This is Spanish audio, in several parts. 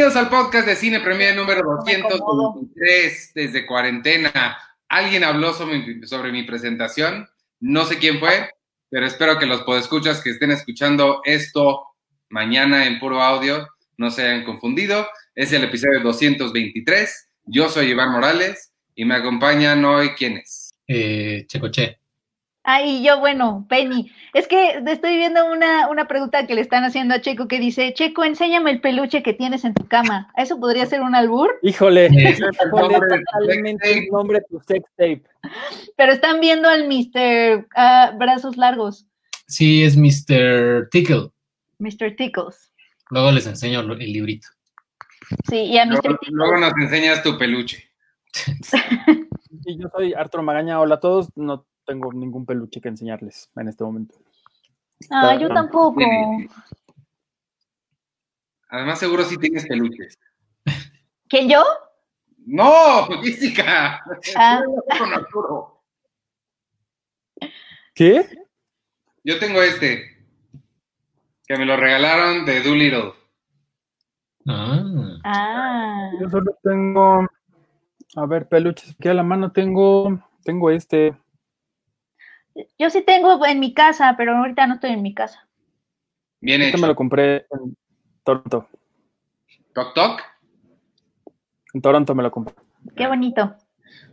Bienvenidos al podcast de Cine Premier número 223 desde cuarentena. Alguien habló sobre, sobre mi presentación, no sé quién fue, pero espero que los podescuchas que estén escuchando esto mañana en puro audio no se hayan confundido. Es el episodio 223. Yo soy Iván Morales y me acompañan hoy ¿quiénes? Eh, Checoche. Ay, yo, bueno, Penny. Es que estoy viendo una, una pregunta que le están haciendo a Checo que dice, Checo, enséñame el peluche que tienes en tu cama. ¿Eso podría ser un albur? Híjole, totalmente sex el nombre de tu sex tape. Pero están viendo al Mr. ah, Brazos Largos, Sí, es Mr. Tickle. Mr. Tickles. Luego les enseño el librito. Sí, y a Mr. Luego, Tickles. luego nos enseñas tu peluche. Y yo soy Arturo Magaña. Hola a todos. No tengo ningún peluche que enseñarles en este momento. Ah, yo tampoco. Además, seguro sí tienes peluches. ¿Quién yo? ¡No! ¡Física! Ah. Con Arturo. ¿Qué? Yo tengo este, que me lo regalaron de Doolittle. Ah, Ah. Yo solo tengo. A ver, peluches. Aquí a la mano tengo. Tengo este. Yo sí tengo en mi casa, pero ahorita no estoy en mi casa. Bien Este hecho. me lo compré en Toronto. Toc toc. En Toronto me lo compré. Qué bonito.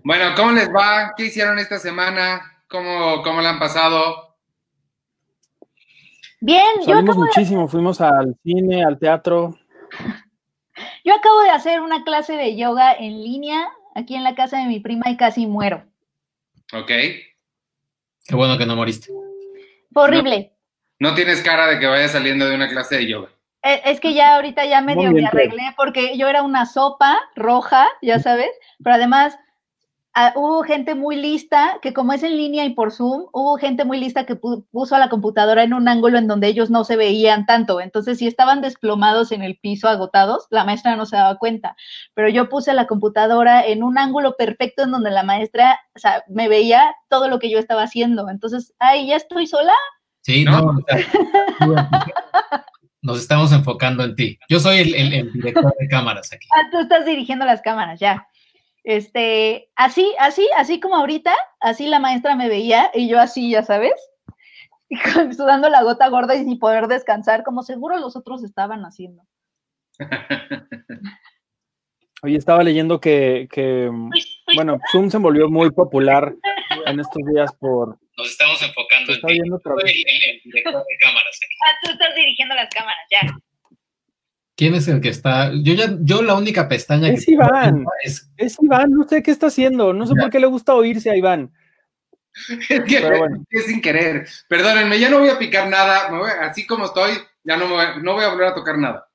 Bueno, ¿cómo les va? ¿Qué hicieron esta semana? ¿Cómo, cómo la han pasado? Bien, yo Salimos acabo, de, muchísimo. Fuimos al cine, al teatro. yo acabo de hacer una clase de yoga en línea aquí en la casa de mi prima y casi muero. ¿Ok? Qué bueno que no moriste. Fue horrible. No tienes cara de que vayas saliendo de una clase de yoga. Eh, Es que ya ahorita ya medio me arreglé porque yo era una sopa roja, ya sabes, pero además ah, hubo gente muy lista que como es en línea y por Zoom, hubo gente muy lista que pu- puso a la computadora en un ángulo en donde ellos no se veían tanto. Entonces, si estaban desplomados en el piso agotados, la maestra no se daba cuenta. Pero yo puse la computadora en un ángulo perfecto en donde la maestra o sea, me veía todo lo que yo estaba haciendo. Entonces, ay, ya estoy sola. Sí, ¿No? no. o sea, nos estamos enfocando en ti. Yo soy el, el- el director de cámaras aquí. Ah, tú estás dirigiendo las cámaras, ya. Este, así, así, así como ahorita, así la maestra me veía y yo así, ya sabes, y con- sudando la gota gorda y sin poder descansar, como seguro los otros estaban haciendo. Oye, estaba leyendo que, que, bueno, Zoom se volvió muy popular en estos días por. Nos estamos enfocando en está ti. viendo otra Yo soy vez. el, el director de cámaras aquí. Ah, tú estás dirigiendo las cámaras, ya. ¿Quién es el que está? Yo ya, yo la única pestaña Es que Iván. es Es Iván, no sé qué está haciendo. No sé Ya. por qué le gusta oírse a Iván. Es que bueno. es sin querer. Perdónenme, ya no voy a picar nada. me voy- así como estoy, ya no, me voy, no voy a volver a tocar nada.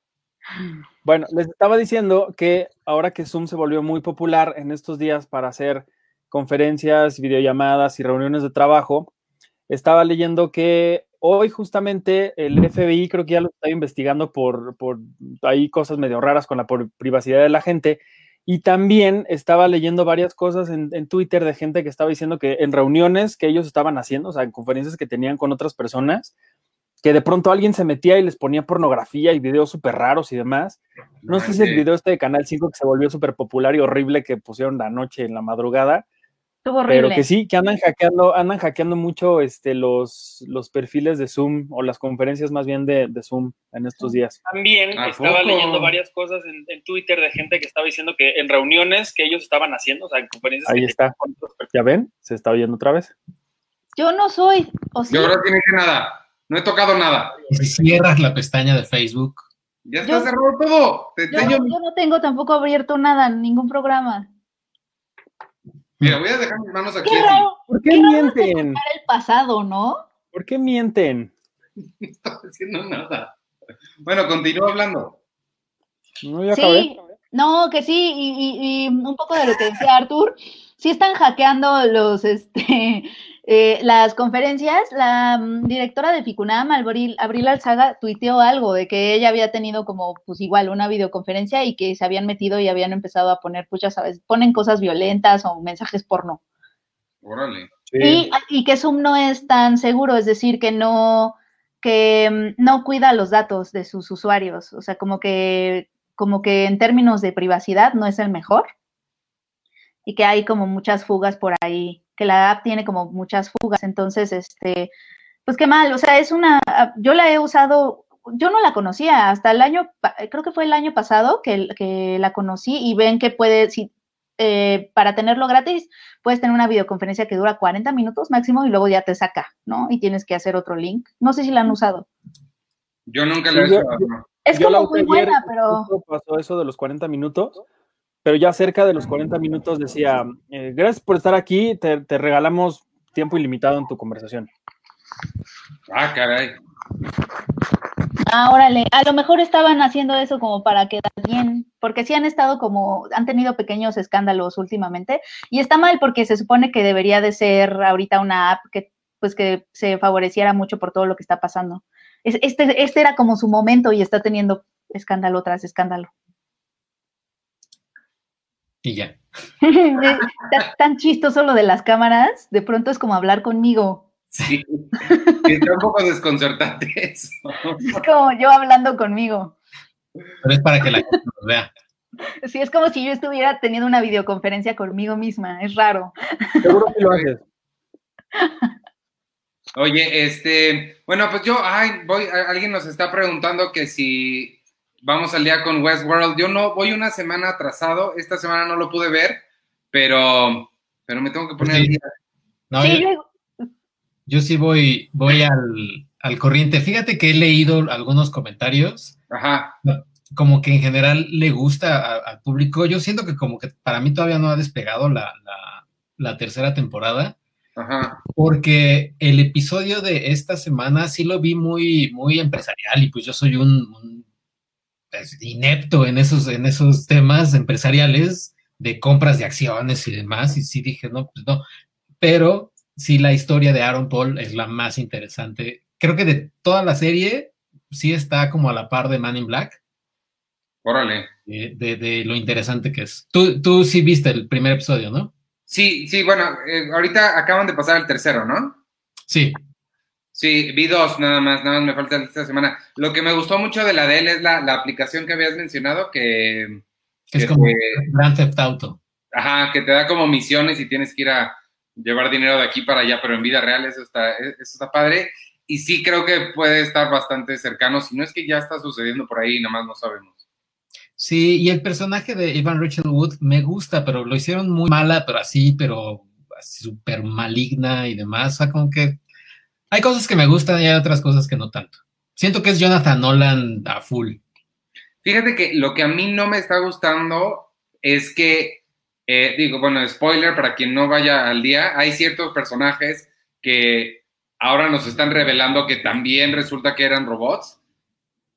Bueno, les estaba diciendo que ahora que Zoom se volvió muy popular en estos días para hacer conferencias, videollamadas y reuniones de trabajo, estaba leyendo que hoy justamente el FBI creo que ya lo está investigando por, por hay cosas medio raras con la por- privacidad de la gente. Y también estaba leyendo varias cosas en, en Twitter de gente que estaba diciendo que en reuniones que ellos estaban haciendo, o sea, en conferencias que tenían con otras personas, que de pronto alguien se metía y les ponía pornografía y videos súper raros y demás. No sé si el video este de Canal 5 que se volvió súper popular y horrible que pusieron la noche en la madrugada. Pero que sí, que andan hackeando, andan hackeando mucho este, los, los perfiles de Zoom o las conferencias más bien de, de Zoom en estos días. También ¿A estaba poco? leyendo varias cosas en, en Twitter de gente que estaba diciendo que en reuniones que ellos estaban haciendo, o sea, en conferencias Ahí que está. ¿Ya ven? Se está oyendo otra vez. Yo no soy, o sí, Yo no hice nada. No he tocado nada. Y si cierras la pestaña de Facebook, Ya está Yo- cerrado todo. Te yo, yo no tengo tampoco abierto nada, ningún programa. Mira, voy a dejar mis manos aquí así. ¿Por qué qué mienten? el pasado, ¿no? ¿Por qué mienten? No estoy haciendo nada. Bueno, continúa hablando. No, ya Sí, acabé. no, que sí, y, y- y un poco de lo que decía Artur, sí están hackeando los, este, eh, las conferencias. La mm, directora de Ficunam, Abril, Abril Alzaga, tuiteó algo de que ella había tenido como, pues igual, una videoconferencia y que se habían metido y habían empezado a poner, pues ya sabes, ponen cosas violentas o mensajes porno. Órale. Sí. Y, y que Zoom no es tan seguro, es decir, que no, que mm, no cuida los datos de sus usuarios. O sea, como que como que en términos de privacidad no es el mejor y que hay como muchas fugas por ahí, que la app tiene como muchas fugas, entonces, este, pues qué mal, o sea, es una, yo la he usado, yo no la conocía hasta el año, creo que fue el año pasado que, que la conocí y ven que puede, si, eh, para tenerlo gratis, puedes tener una videoconferencia que dura 40 minutos máximo y luego ya te saca, ¿no? Y tienes que hacer otro link. No sé si la han usado. Yo nunca la he usado. Es como muy buena, pero... Pasó eso de los 40 minutos pero ya cerca de los 40 minutos decía, eh, gracias por estar aquí, te, regalamos tiempo ilimitado en tu conversación. Ah, caray. Ah, órale, a lo mejor estaban haciendo eso como para quedar bien, porque sí han estado como, han tenido pequeños escándalos últimamente, y está mal porque se supone que debería de ser ahorita una app que pues que se favoreciera mucho por todo lo que está pasando. Este, este era como su momento y está teniendo escándalo tras escándalo. Y ya. tan chistoso lo de las cámaras, de pronto es como hablar conmigo. Sí, está un poco desconcertante eso. Es como yo hablando conmigo. Pero es para que la gente nos vea. Sí, es como si yo estuviera teniendo una videoconferencia conmigo misma, es raro. Seguro que lo haces. Oye, este, bueno, pues yo, ay, voy, alguien nos está preguntando que si vamos al día con Westworld. Yo no voy una semana atrasado, esta semana no lo pude ver, pero, pero me tengo que poner al día. yo, sí voy, voy al, corriente. Fíjate que he leído algunos comentarios. Ajá. Como que en general le gusta al público. Yo siento que como que para mí todavía no ha despegado la, tercera temporada. Ajá. Porque el episodio de esta semana sí lo vi muy, muy empresarial y pues yo soy un inepto en esos, en esos temas empresariales de compras de acciones y demás, y sí dije, no, pues no, pero sí la historia de Aaron Paul es la más interesante. Creo que de toda la serie sí está como a la par de Man in Black. Órale. De, lo interesante que es. Tú, tú sí viste el primer episodio, ¿no? Sí, sí, bueno, eh, ahorita acaban de pasar el tercero, ¿no? Sí. Sí, vi dos nada más, nada más me falta esta semana. Lo que me gustó mucho de la de él es la, aplicación que habías mencionado que... Es como Grand Theft Auto. Ajá, que te da como misiones y tienes que ir a llevar dinero de aquí para allá, pero en vida real eso está, eso está padre. Y sí creo que puede estar bastante cercano, si no es que ya está sucediendo por ahí, nada más no sabemos. Sí, y el personaje de Evan Rachel Wood me gusta, pero lo hicieron muy mala, pero así, pero súper maligna y demás. O sea, como que hay cosas que me gustan y hay otras cosas que no tanto. Siento que es Jonathan Nolan a full. Fíjate que lo que a mí no me está gustando es que, eh, digo, bueno, spoiler para quien no vaya al día, hay ciertos personajes que ahora nos están revelando que también resulta que eran robots.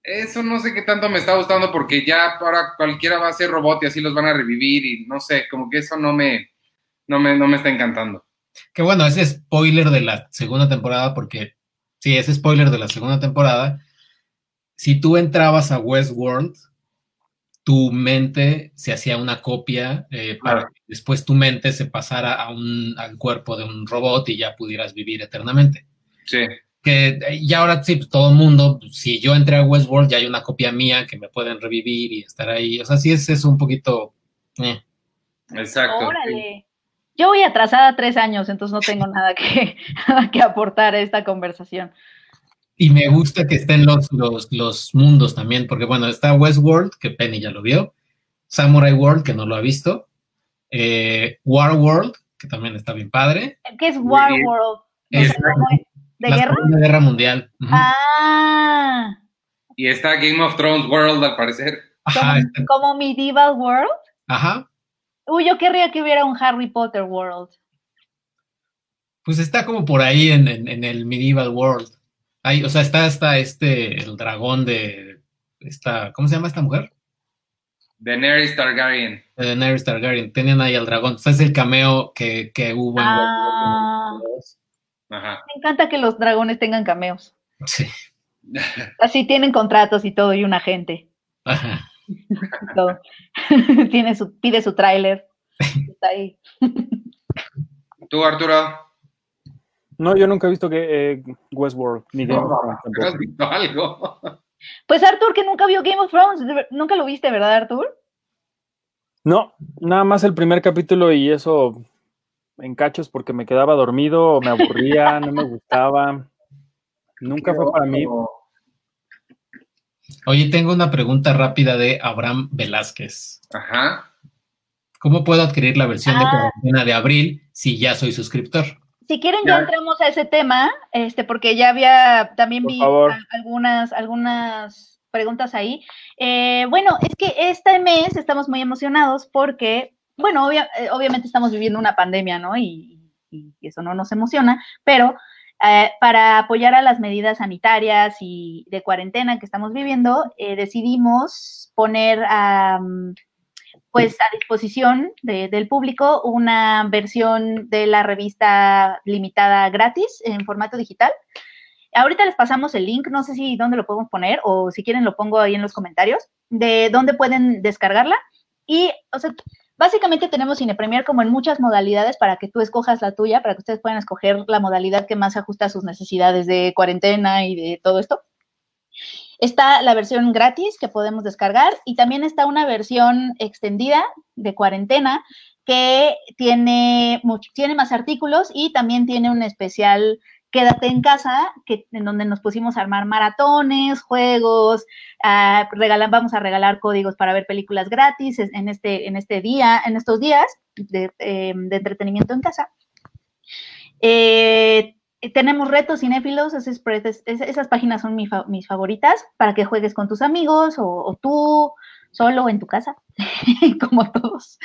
Eso no sé qué tanto me está gustando porque ya ahora cualquiera va a ser robot y así los van a revivir y no sé, como que eso no me, no me, no me está encantando. Que bueno, ese spoiler de la segunda temporada, porque sí, ese spoiler de la segunda temporada. Si tú entrabas a Westworld, tu mente se hacía una copia eh, para que después tu mente se pasara a un, al cuerpo de un robot y ya pudieras vivir eternamente. Sí. Que y ahora sí, pues, todo el mundo, si yo entré a Westworld, ya hay una copia mía que me pueden revivir y estar ahí. O sea, sí es, es un poquito. Eh. Exacto. Órale. Yo voy atrasada tres años, entonces no tengo nada que, que aportar a esta conversación. Y me gusta que estén los, los, los, mundos también, porque bueno, está Westworld, que Penny ya lo vio, Samurai World, que no lo ha visto, eh, War World, que también está bien padre. ¿Qué es War World? ¿De guerra? De guerra mundial. Ah. Y está Game of Thrones World, al parecer. ¿Como Medieval World? Ajá. Uy, yo querría que hubiera un Harry Potter World. Pues está como por ahí en, el Medieval World. Ahí, o sea, está hasta este, el dragón de esta, ¿cómo se llama esta mujer? Daenerys Targaryen. Daenerys Targaryen. Tenían ahí al dragón. O sea, es el cameo que, hubo en ah. Ajá. Me encanta que los dragones tengan cameos. Sí. Así tienen contratos y todo y un agente. Ajá. Tiene su, pide su tráiler. Está ahí. ¿Tú, Arturo? No, yo nunca he visto que eh, Westworld ni ¿Has visto algo? Pues Arthur, que nunca vio Game of Thrones, nunca lo viste, ¿verdad, Arthur? No, nada más el primer capítulo y eso en cachos porque me quedaba dormido, me aburría, no me gustaba. Nunca fue para mí. Oye, tengo una pregunta rápida de Abraham Velázquez. Ajá. ¿Cómo puedo adquirir la versión de Ah. cuarentena de abril si ya soy suscriptor? Si quieren, ya Ya. entramos a ese tema, este, porque ya había, también Por vi favor. algunas, algunas preguntas ahí. Eh, bueno, es que este mes estamos muy emocionados porque, bueno, obvia- eh, obviamente estamos viviendo una pandemia, ¿no? Y, y- y eso no nos emociona, pero eh, para apoyar a las medidas sanitarias y de cuarentena que estamos viviendo, eh, decidimos poner a pues a disposición de- del público una versión de la revista limitada gratis en formato digital. Ahorita les pasamos el link, no sé si dónde lo podemos poner o si quieren lo pongo ahí en los comentarios, de dónde pueden descargarla. Y, o sea, básicamente tenemos Cine Premier como en muchas modalidades para que tú escojas la tuya, para que ustedes puedan escoger la modalidad que más ajusta a sus necesidades de cuarentena y de todo esto. Está la versión gratis que podemos descargar y también está una versión extendida de cuarentena que tiene, tiene más artículos y también tiene un especial Quédate en casa, que, en donde nos pusimos a armar maratones, juegos, vamos a regalar códigos para ver películas gratis en este, en este día, en estos días de, de entretenimiento en casa. Eh, tenemos retos cinéfilos, esas, esas páginas son mi, mis favoritas para que juegues con tus amigos o tú solo en tu casa, como todos.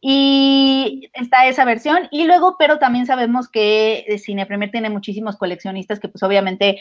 Y está esa versión. Y luego, pero también sabemos que Cine Premier tiene muchísimos coleccionistas que pues obviamente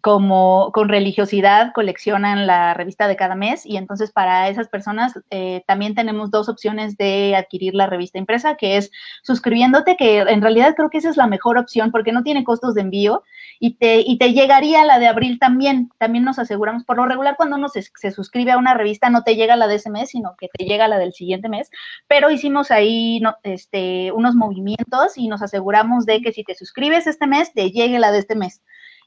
como con religiosidad coleccionan la revista de cada mes y entonces para esas personas eh, también tenemos dos opciones de adquirir la revista impresa, que es suscribiéndote, que en realidad creo que esa es la mejor opción porque no tiene costos de envío y te, y te llegaría la de abril también. También nos aseguramos, por lo regular cuando uno se, suscribe a una revista no te llega la de ese mes, sino que te llega la del siguiente mes, pero hicimos ahí este, unos movimientos y nos aseguramos de que si te suscribes este mes, te llegue la de este mes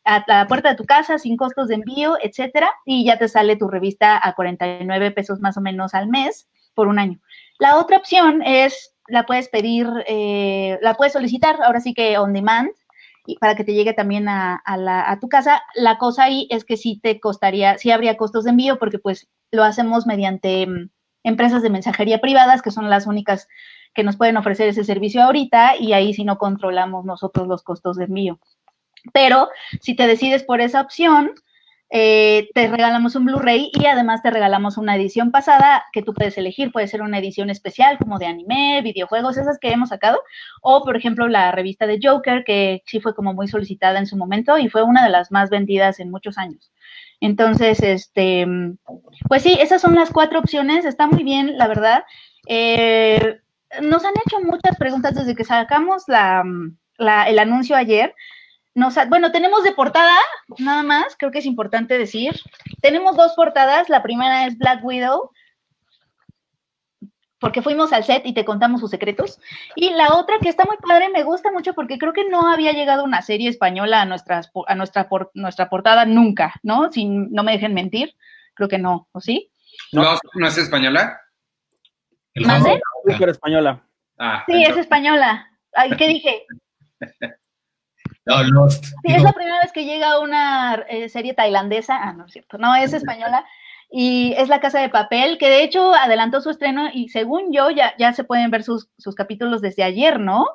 a la puerta de tu casa sin costos de envío, etcétera, y ya te sale tu revista a 49 pesos más o menos al mes por un año. La otra opción es, la puedes pedir, eh, la puedes solicitar, ahora sí que on demand, y para que te llegue también a, a, tu casa. La cosa ahí es que sí te costaría, sí habría costos de envío, porque pues lo hacemos mediante um, empresas de mensajería privadas, que son las únicas que nos pueden ofrecer ese servicio ahorita, y ahí sí no controlamos nosotros los costos de envío. Pero si te decides por esa opción, eh, te regalamos un Blu-ray y además te regalamos una edición pasada que tú puedes elegir. Puede ser una edición especial como de anime, videojuegos, esas que hemos sacado. O, por ejemplo, la revista de Joker, que sí fue como muy solicitada en su momento y fue una de las más vendidas en muchos años. Entonces, este, pues sí, esas son las cuatro opciones. Está muy bien, la verdad. Eh, nos han hecho muchas preguntas desde que sacamos la, el anuncio ayer. Nos, bueno, tenemos de portada, nada más, creo que es importante decir. Tenemos dos portadas. La primera es Black Widow, porque fuimos al set y te contamos sus secretos. Y la otra que está muy padre, me gusta mucho porque creo que no había llegado una serie española a, nuestras, a nuestra, por, nuestra portada nunca, ¿no? Si no me dejen mentir, creo que no, ¿o sí? ¿No, ¿no es española? El ¿Mande? Super española. Ah, Sí, es española. Ay, ¿Qué dije? No, Lost. Sí, es la primera vez que llega una eh, serie tailandesa. Ah, no es cierto. No, es española. Y es La Casa de Papel, que de hecho adelantó su estreno y según yo ya, ya se pueden ver sus, sus capítulos desde ayer, ¿no?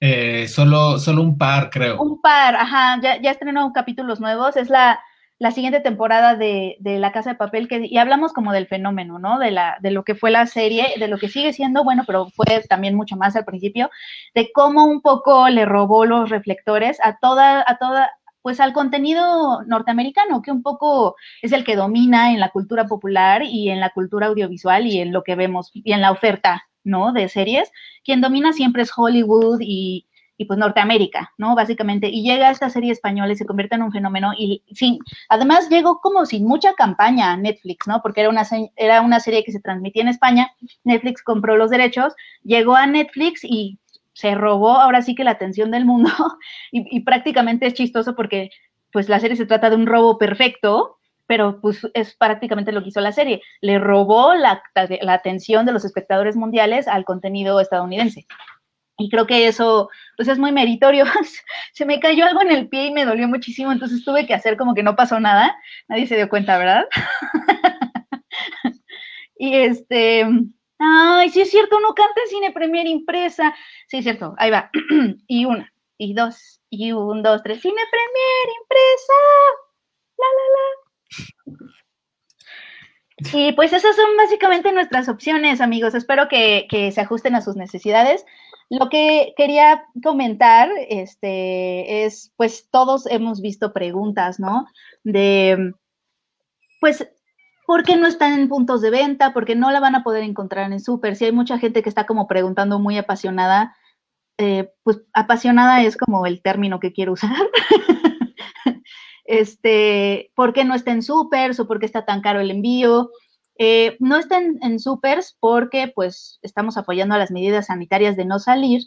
eh, solo, solo un par, creo. Un par, ajá, ya, ya estrenó capítulos nuevos. Es la, la siguiente temporada de, de, La Casa de Papel, que, y hablamos como del fenómeno, ¿no? De, la, de lo que fue la serie, de lo que sigue siendo, bueno, pero fue también mucho más al principio, de cómo un poco le robó los reflectores a toda, a toda, pues al contenido norteamericano, que un poco es el que domina en la cultura popular y en la cultura audiovisual y en lo que vemos, y en la oferta, ¿no? De series. Quien domina siempre es Hollywood y, y pues Norteamérica, ¿no? Básicamente, y llega esta serie española y se convierte en un fenómeno y sin, además llegó como sin mucha campaña a Netflix, ¿no? Porque era una, era una serie que se transmitía en España, Netflix compró los derechos, llegó a Netflix y se robó ahora sí que la atención del mundo y, y prácticamente es chistoso porque pues la serie se trata de un robo perfecto, pero pues es prácticamente lo que hizo la serie. Le robó la, la atención de los espectadores mundiales al contenido estadounidense. Y creo que eso, pues es muy meritorio. se me cayó algo en el pie y me dolió muchísimo, entonces tuve que hacer como que no pasó nada. Nadie se dio cuenta, ¿verdad? y este, ay, sí es cierto, no canta cine premier impresa. Sí es cierto, ahí va. y una, y dos, y un, dos, tres, cine premier impresa. La, la, la. Y pues esas son básicamente nuestras opciones, amigos. Espero que, se ajusten a sus necesidades. Lo que quería comentar este, es, pues todos hemos visto preguntas, ¿no? De, pues, ¿por qué no están en puntos de venta? ¿Por qué no la van a poder encontrar en súper? Si hay mucha gente que está como preguntando muy apasionada, eh, pues apasionada es como el término que quiero usar. este, ¿por qué no está en supers o por qué está tan caro el envío? Eh, no está en, supers porque pues estamos apoyando a las medidas sanitarias de no salir,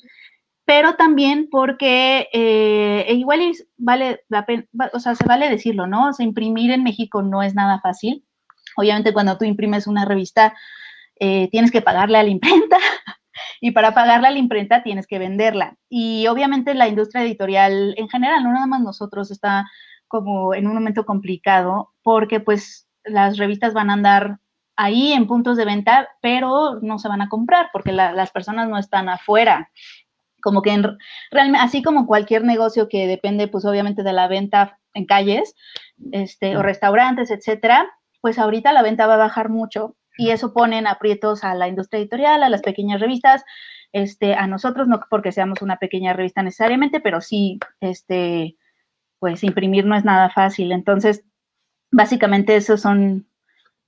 pero también porque eh, e igual vale la pena, o sea, se vale decirlo, ¿no? O sea, imprimir en México no es nada fácil. Obviamente cuando tú imprimes una revista, eh, tienes que pagarle a la imprenta y para pagarle a la imprenta tienes que venderla. Y obviamente la industria editorial en general, no nada más nosotros, está como en un momento complicado porque pues las revistas van a andar ahí en puntos de venta, pero no se van a comprar porque las personas no están afuera. Como que en, realmente, así como cualquier negocio que depende pues obviamente de la venta en calles este, o restaurantes, etcétera, pues ahorita la venta va a bajar mucho y eso pone en aprietos a la industria editorial, a las pequeñas revistas, este, a nosotros, no porque seamos una pequeña revista necesariamente, pero sí, este, pues imprimir no es nada fácil. Entonces, básicamente esos son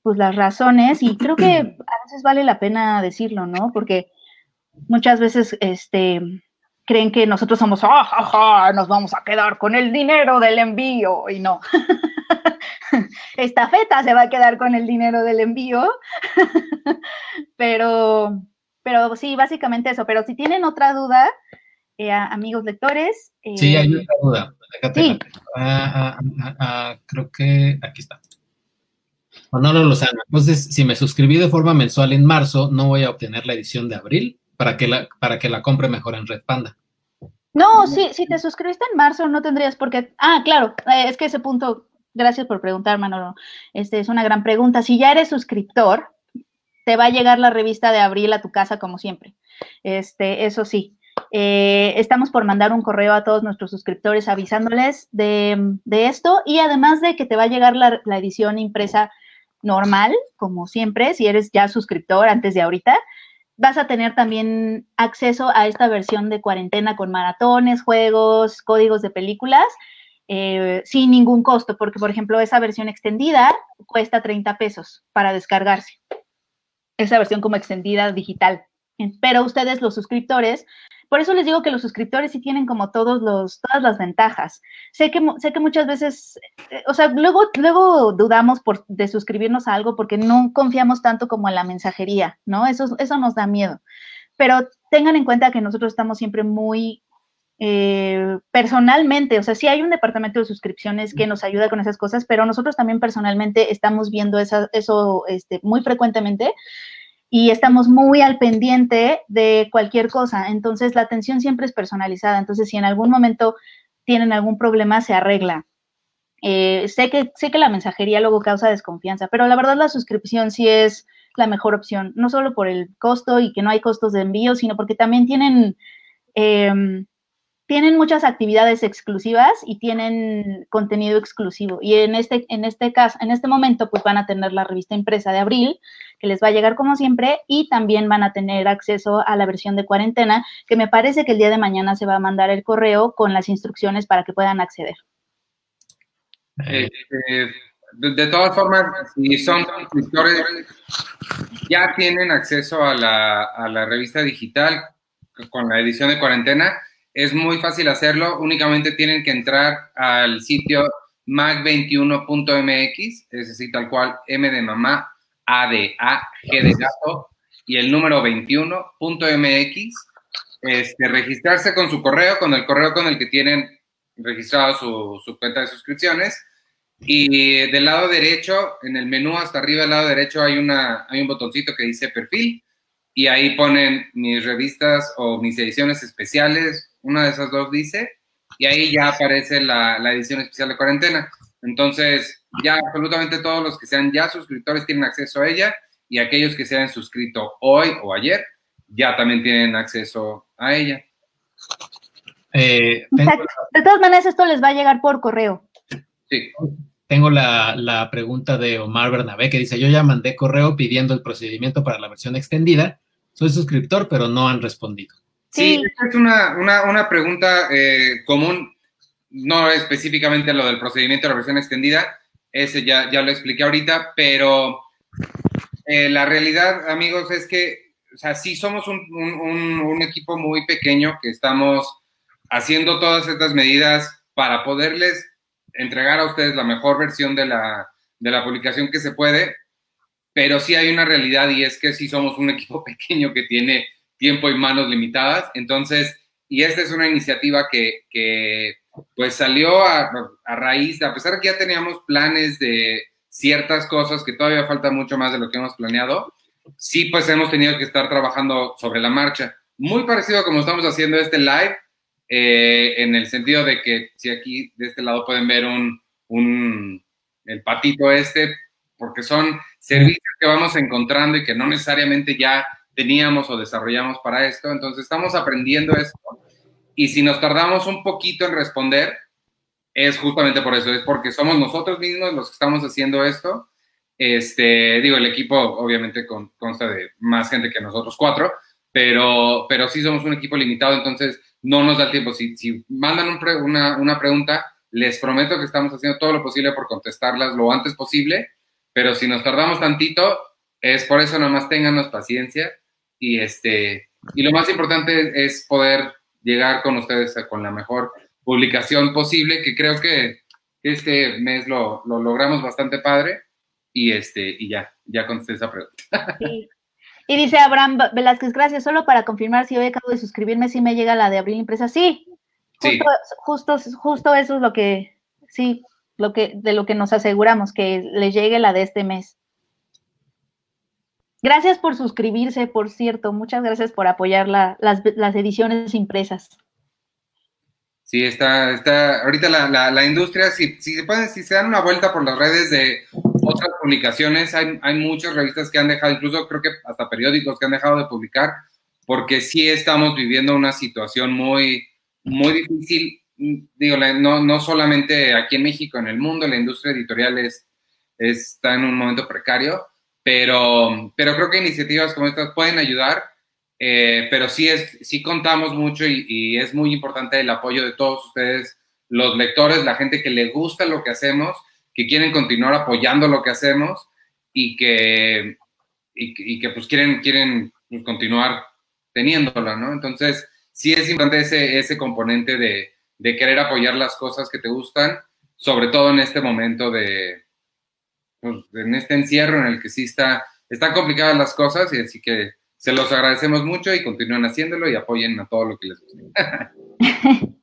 pues las razones y creo que a veces vale la pena decirlo, ¿no? Porque muchas veces este creen que nosotros somos, ah, nos vamos a quedar con el dinero del envío y no. Esta feta se va a quedar con el dinero del envío. pero pero sí, básicamente eso, pero si tienen otra duda, eh, amigos lectores. sí, hay eh, otra duda. Sí. Ah, ah, ah, creo que aquí está. Manolo Lozano. Entonces, si me suscribí de forma mensual en marzo, no voy a obtener la edición de abril para que la, para que la compre mejor en Red Panda. No, sí, si te suscribiste en marzo, no tendrías por qué. Ah, claro, eh, es que ese punto, gracias por preguntar, Manolo. Este es una gran pregunta. Si ya eres suscriptor, te va a llegar la revista de abril a tu casa como siempre. Este, eso sí. Eh, estamos por mandar un correo a todos nuestros suscriptores avisándoles de, esto y además de que te va a llegar la, edición impresa normal, como siempre, si eres ya suscriptor antes de ahorita, vas a tener también acceso a esta versión de cuarentena con maratones, juegos, códigos de películas, eh, sin ningún costo, porque por ejemplo esa versión extendida cuesta 30 pesos para descargarse. Esa versión como extendida digital. Pero ustedes, los suscriptores, por eso les digo que los suscriptores sí tienen como todos los, todas las ventajas. Sé que, sé que muchas veces, eh, o sea, luego, luego dudamos por, de suscribirnos a algo porque no confiamos tanto como en la mensajería, ¿no? Eso, eso nos da miedo. Pero tengan en cuenta que nosotros estamos siempre muy eh, personalmente, o sea, sí hay un departamento de suscripciones que nos ayuda con esas cosas, pero nosotros también personalmente estamos viendo eso este, muy frecuentemente y estamos muy al pendiente de cualquier cosa. Entonces, la atención siempre es personalizada. Entonces, si en algún momento tienen algún problema, se arregla. Eh, sé, que, sé que la mensajería luego causa desconfianza, pero la verdad la suscripción sí es la mejor opción, no solo por el costo y que no hay costos de envío, sino porque también tienen em, tienen muchas actividades exclusivas y tienen contenido exclusivo. Y en este, en este caso, en este momento, pues van a tener la revista impresa de abril, que les va a llegar como siempre, y también van a tener acceso a la versión de cuarentena, que me parece que el día de mañana se va a mandar el correo con las instrucciones para que puedan acceder. Este, de, todas formas, si son suscriptores, ya tienen acceso a la, a la revista digital con la edición de cuarentena es muy fácil hacerlo, únicamente tienen que entrar al sitio mag21.mx, es decir, tal cual M de mamá, A de A, G de gato y el número 21.mx, este, registrarse con su correo, con el correo con el que tienen registrado su, cuenta de suscripciones. Y del lado derecho, en el menú hasta arriba del lado derecho hay, una, hay un botoncito que dice perfil y ahí ponen mis revistas o mis ediciones especiales, una de esas dos dice, y ahí ya aparece la, la edición especial de cuarentena. Entonces, ya absolutamente todos los que sean ya suscriptores tienen acceso a ella y aquellos que se hayan suscrito hoy o ayer ya también tienen acceso a ella. Eh, de todas maneras, esto les va a llegar por correo. Sí. Tengo la, pregunta de Omar Bernabé que dice, yo ya mandé correo pidiendo el procedimiento para la versión extendida. Soy suscriptor, pero no han respondido. Sí, es una, pregunta eh, común, no específicamente lo del procedimiento de la versión extendida, ese ya, ya lo expliqué ahorita, pero eh, la realidad, amigos, es que, o sea, sí somos un, un equipo muy pequeño que estamos haciendo todas estas medidas para poderles entregar a ustedes la mejor versión de la, de la publicación que se puede, pero sí hay una realidad y es que sí somos un equipo pequeño que tiene tiempo y manos limitadas, entonces, y esta es una iniciativa que, que pues salió a, a raíz, a pesar que ya teníamos planes de ciertas cosas que todavía falta mucho más de lo que hemos planeado, sí pues hemos tenido que estar trabajando sobre la marcha. Muy parecido a como estamos haciendo este live, eh, en el sentido de que si aquí de este lado pueden ver un, un, el patito este, porque son servicios que vamos encontrando y que no necesariamente ya teníamos o desarrollamos para esto, entonces estamos aprendiendo esto y si nos tardamos un poquito en responder, es justamente por eso, es porque somos nosotros mismos los que estamos haciendo esto. Este, digo, el equipo obviamente consta de más gente que nosotros cuatro, pero, pero sí somos un equipo limitado, entonces no nos da el tiempo. Si, si mandan una, una, pregunta, les prometo que estamos haciendo todo lo posible por contestarlas lo antes posible, pero si nos tardamos tantito, es por eso nomás ténganos paciencia y, este, y lo más importante es poder llegar con ustedes con la mejor publicación posible, que creo que este mes lo, lo logramos bastante padre y, este, y ya, ya contesté esa pregunta. Sí. Y dice Abraham Velázquez, gracias, solo para confirmar si hoy acabo de suscribirme, si me llega la de abril impresa. Sí, justo, justo, eso es lo que, sí, lo que, de lo que nos aseguramos, que les llegue la de este mes. Gracias por suscribirse, por cierto, muchas gracias por apoyar las, las, ediciones impresas. Sí, está, está, ahorita la, la, industria, si, si, se pueden, si se dan una vuelta por las redes de otras publicaciones, hay, hay muchas revistas que han dejado, incluso creo que hasta periódicos que han dejado de publicar, porque sí estamos viviendo una situación muy, muy difícil, digo, no, no solamente aquí en México, en el mundo, la industria editorial es, está en un momento precario, pero, pero creo que iniciativas como estas pueden ayudar, eh, pero sí, es, sí contamos mucho y, es muy importante el apoyo de todos ustedes, los lectores, la gente que le gusta lo que hacemos que quieren continuar apoyando lo que hacemos y que, y, que pues quieren, quieren pues, continuar teniéndola, ¿no? Entonces, sí es importante ese, ese componente de, de querer apoyar las cosas que te gustan, sobre todo en este momento de, pues, en este encierro en el que sí está, están complicadas las cosas y así que se los agradecemos mucho y continúen haciéndolo y apoyen a todo lo que les guste.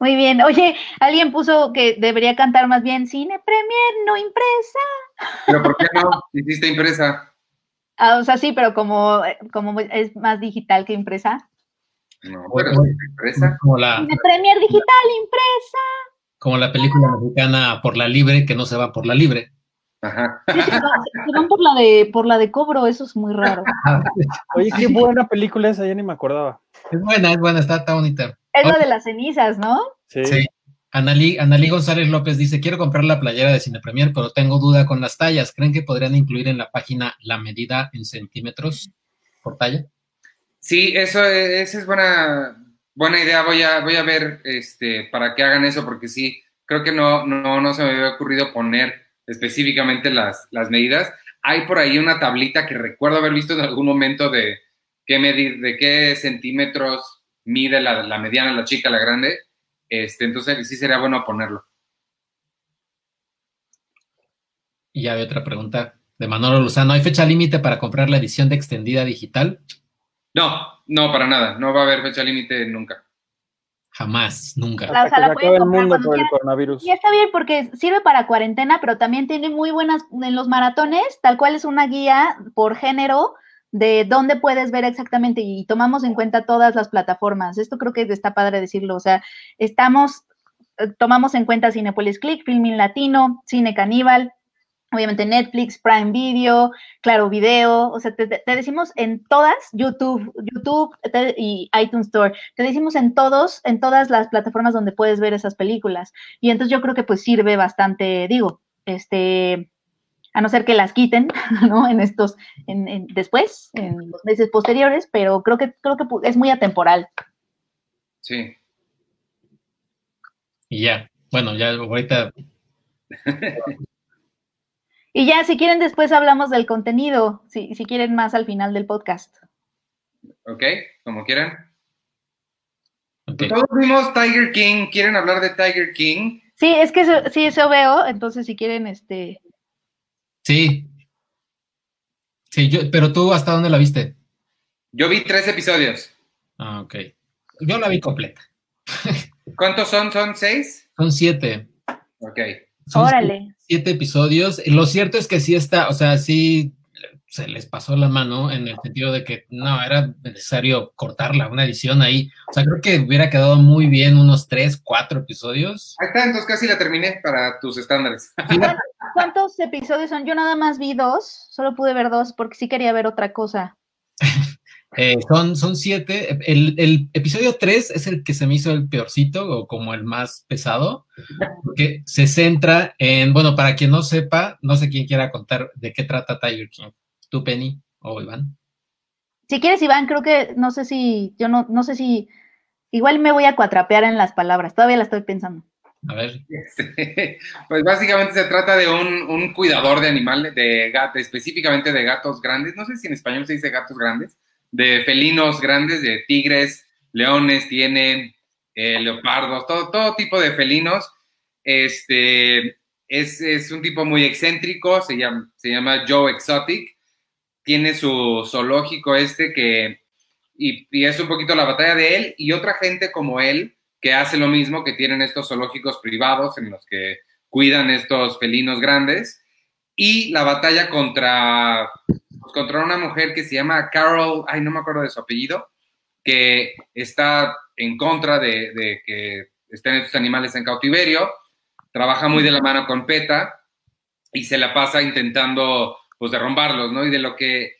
Muy bien. Oye, alguien puso que debería cantar más bien cine premier, no impresa. ¿Pero por qué no hiciste impresa? Ah, o sea, sí, pero como, como es más digital que impresa. No, pero es impresa. Como la, cine premier digital, impresa. Como la película mexicana Por la Libre, que no se va por la libre. Ajá. se van por la de por la de cobro, eso es muy raro. Oye, qué buena película esa, ya ni me acordaba. Es buena, es buena, está, está bonita. Es la de las cenizas, ¿no? Sí. sí. Analí, González López dice, quiero comprar la playera de Cine Premier, pero tengo duda con las tallas. ¿Creen que podrían incluir en la página la medida en centímetros por talla? Sí, eso esa es buena, buena idea. Voy a, voy a ver este, para que hagan eso, porque sí, creo que no, no, no se me había ocurrido poner específicamente las, las medidas. Hay por ahí una tablita que recuerdo haber visto en algún momento de qué medir, de qué centímetros mide la, mediana, la chica, la grande. Este, entonces sí sería bueno ponerlo. Y ya hay otra pregunta de Manolo Luzano. ¿Hay fecha límite para comprar la edición de extendida digital? No, no, para nada. No va a haber fecha límite nunca. Jamás, nunca. La- o sea, Hasta la que se pueden acabe el comprar mundo cuando por el quieran. coronavirus. Y está bien porque sirve para cuarentena, pero también tiene muy buenas en los maratones, tal cual es una guía por género de dónde puedes ver exactamente y tomamos en cuenta todas las plataformas. Esto creo que está padre decirlo, o sea, estamos, eh, tomamos en cuenta Cinepolis Click, Filmin Latino, Cine Caníbal, obviamente Netflix, Prime Video, Claro Video, o sea, te, te- decimos en todas, YouTube, YouTube te- y iTunes Store, te decimos en todos, en todas las plataformas donde puedes ver esas películas. Y entonces yo creo que pues sirve bastante, digo, este, a no ser que las quiten, ¿no? En estos, en, en- después, en los meses posteriores, pero creo que, creo que es muy atemporal. Sí. Y ya. Bueno, ya ahorita. Y ya, si quieren, después hablamos del contenido, si, si quieren más al final del podcast. Ok, como quieran. ok. Todos vimos Tiger King. ¿Quieren hablar de Tiger King? Sí, es que eso, sí, eso veo, entonces si quieren, este, Sí. Sí, yo, pero tú, ¿hasta dónde la viste? Yo vi tres episodios. Ah, ok. Yo la vi completa. ¿Cuántos son? ¿Son seis? Son siete. Ok. Son órale. Siete episodios. Lo cierto es que sí está, o sea, sí se les pasó la mano en el sentido de que no, era necesario cortarla, una edición ahí. O sea, creo que hubiera quedado muy bien unos tres, cuatro episodios. Ahí está, entonces casi la terminé para tus estándares. Sí, ¿Cuántos episodios son? Yo nada más vi dos, solo pude ver dos porque sí quería ver otra cosa. eh, son, son siete. El, el episodio tres es el que se me hizo el peorcito o como el más pesado, porque se centra en, bueno, para quien no sepa, no sé quién quiera contar de qué trata Tiger King. ¿Tú, Penny o Iván? Si quieres, Iván, creo que no sé si, yo no, no sé si, igual me voy a cuatrapear en las palabras, todavía la estoy pensando. A ver. Este, pues básicamente se trata de un, un cuidador de animales, de gatos, específicamente de gatos grandes. No sé si en español se dice gatos grandes, de felinos grandes, de tigres, leones, tiene eh, leopardos, todo, todo tipo de felinos. Este es, es un tipo muy excéntrico, se llama, se llama Joe Exotic. Tiene su zoológico este que, y, y es un poquito la batalla de él y otra gente como él que hace lo mismo, que tienen estos zoológicos privados en los que cuidan estos felinos grandes, y la batalla contra, pues, contra una mujer que se llama Carol, ay, no me acuerdo de su apellido, que está en contra de, que estén estos animales en cautiverio, trabaja muy de la mano con PETA y se la pasa intentando, pues, derrumbarlos, ¿no? Y de lo que,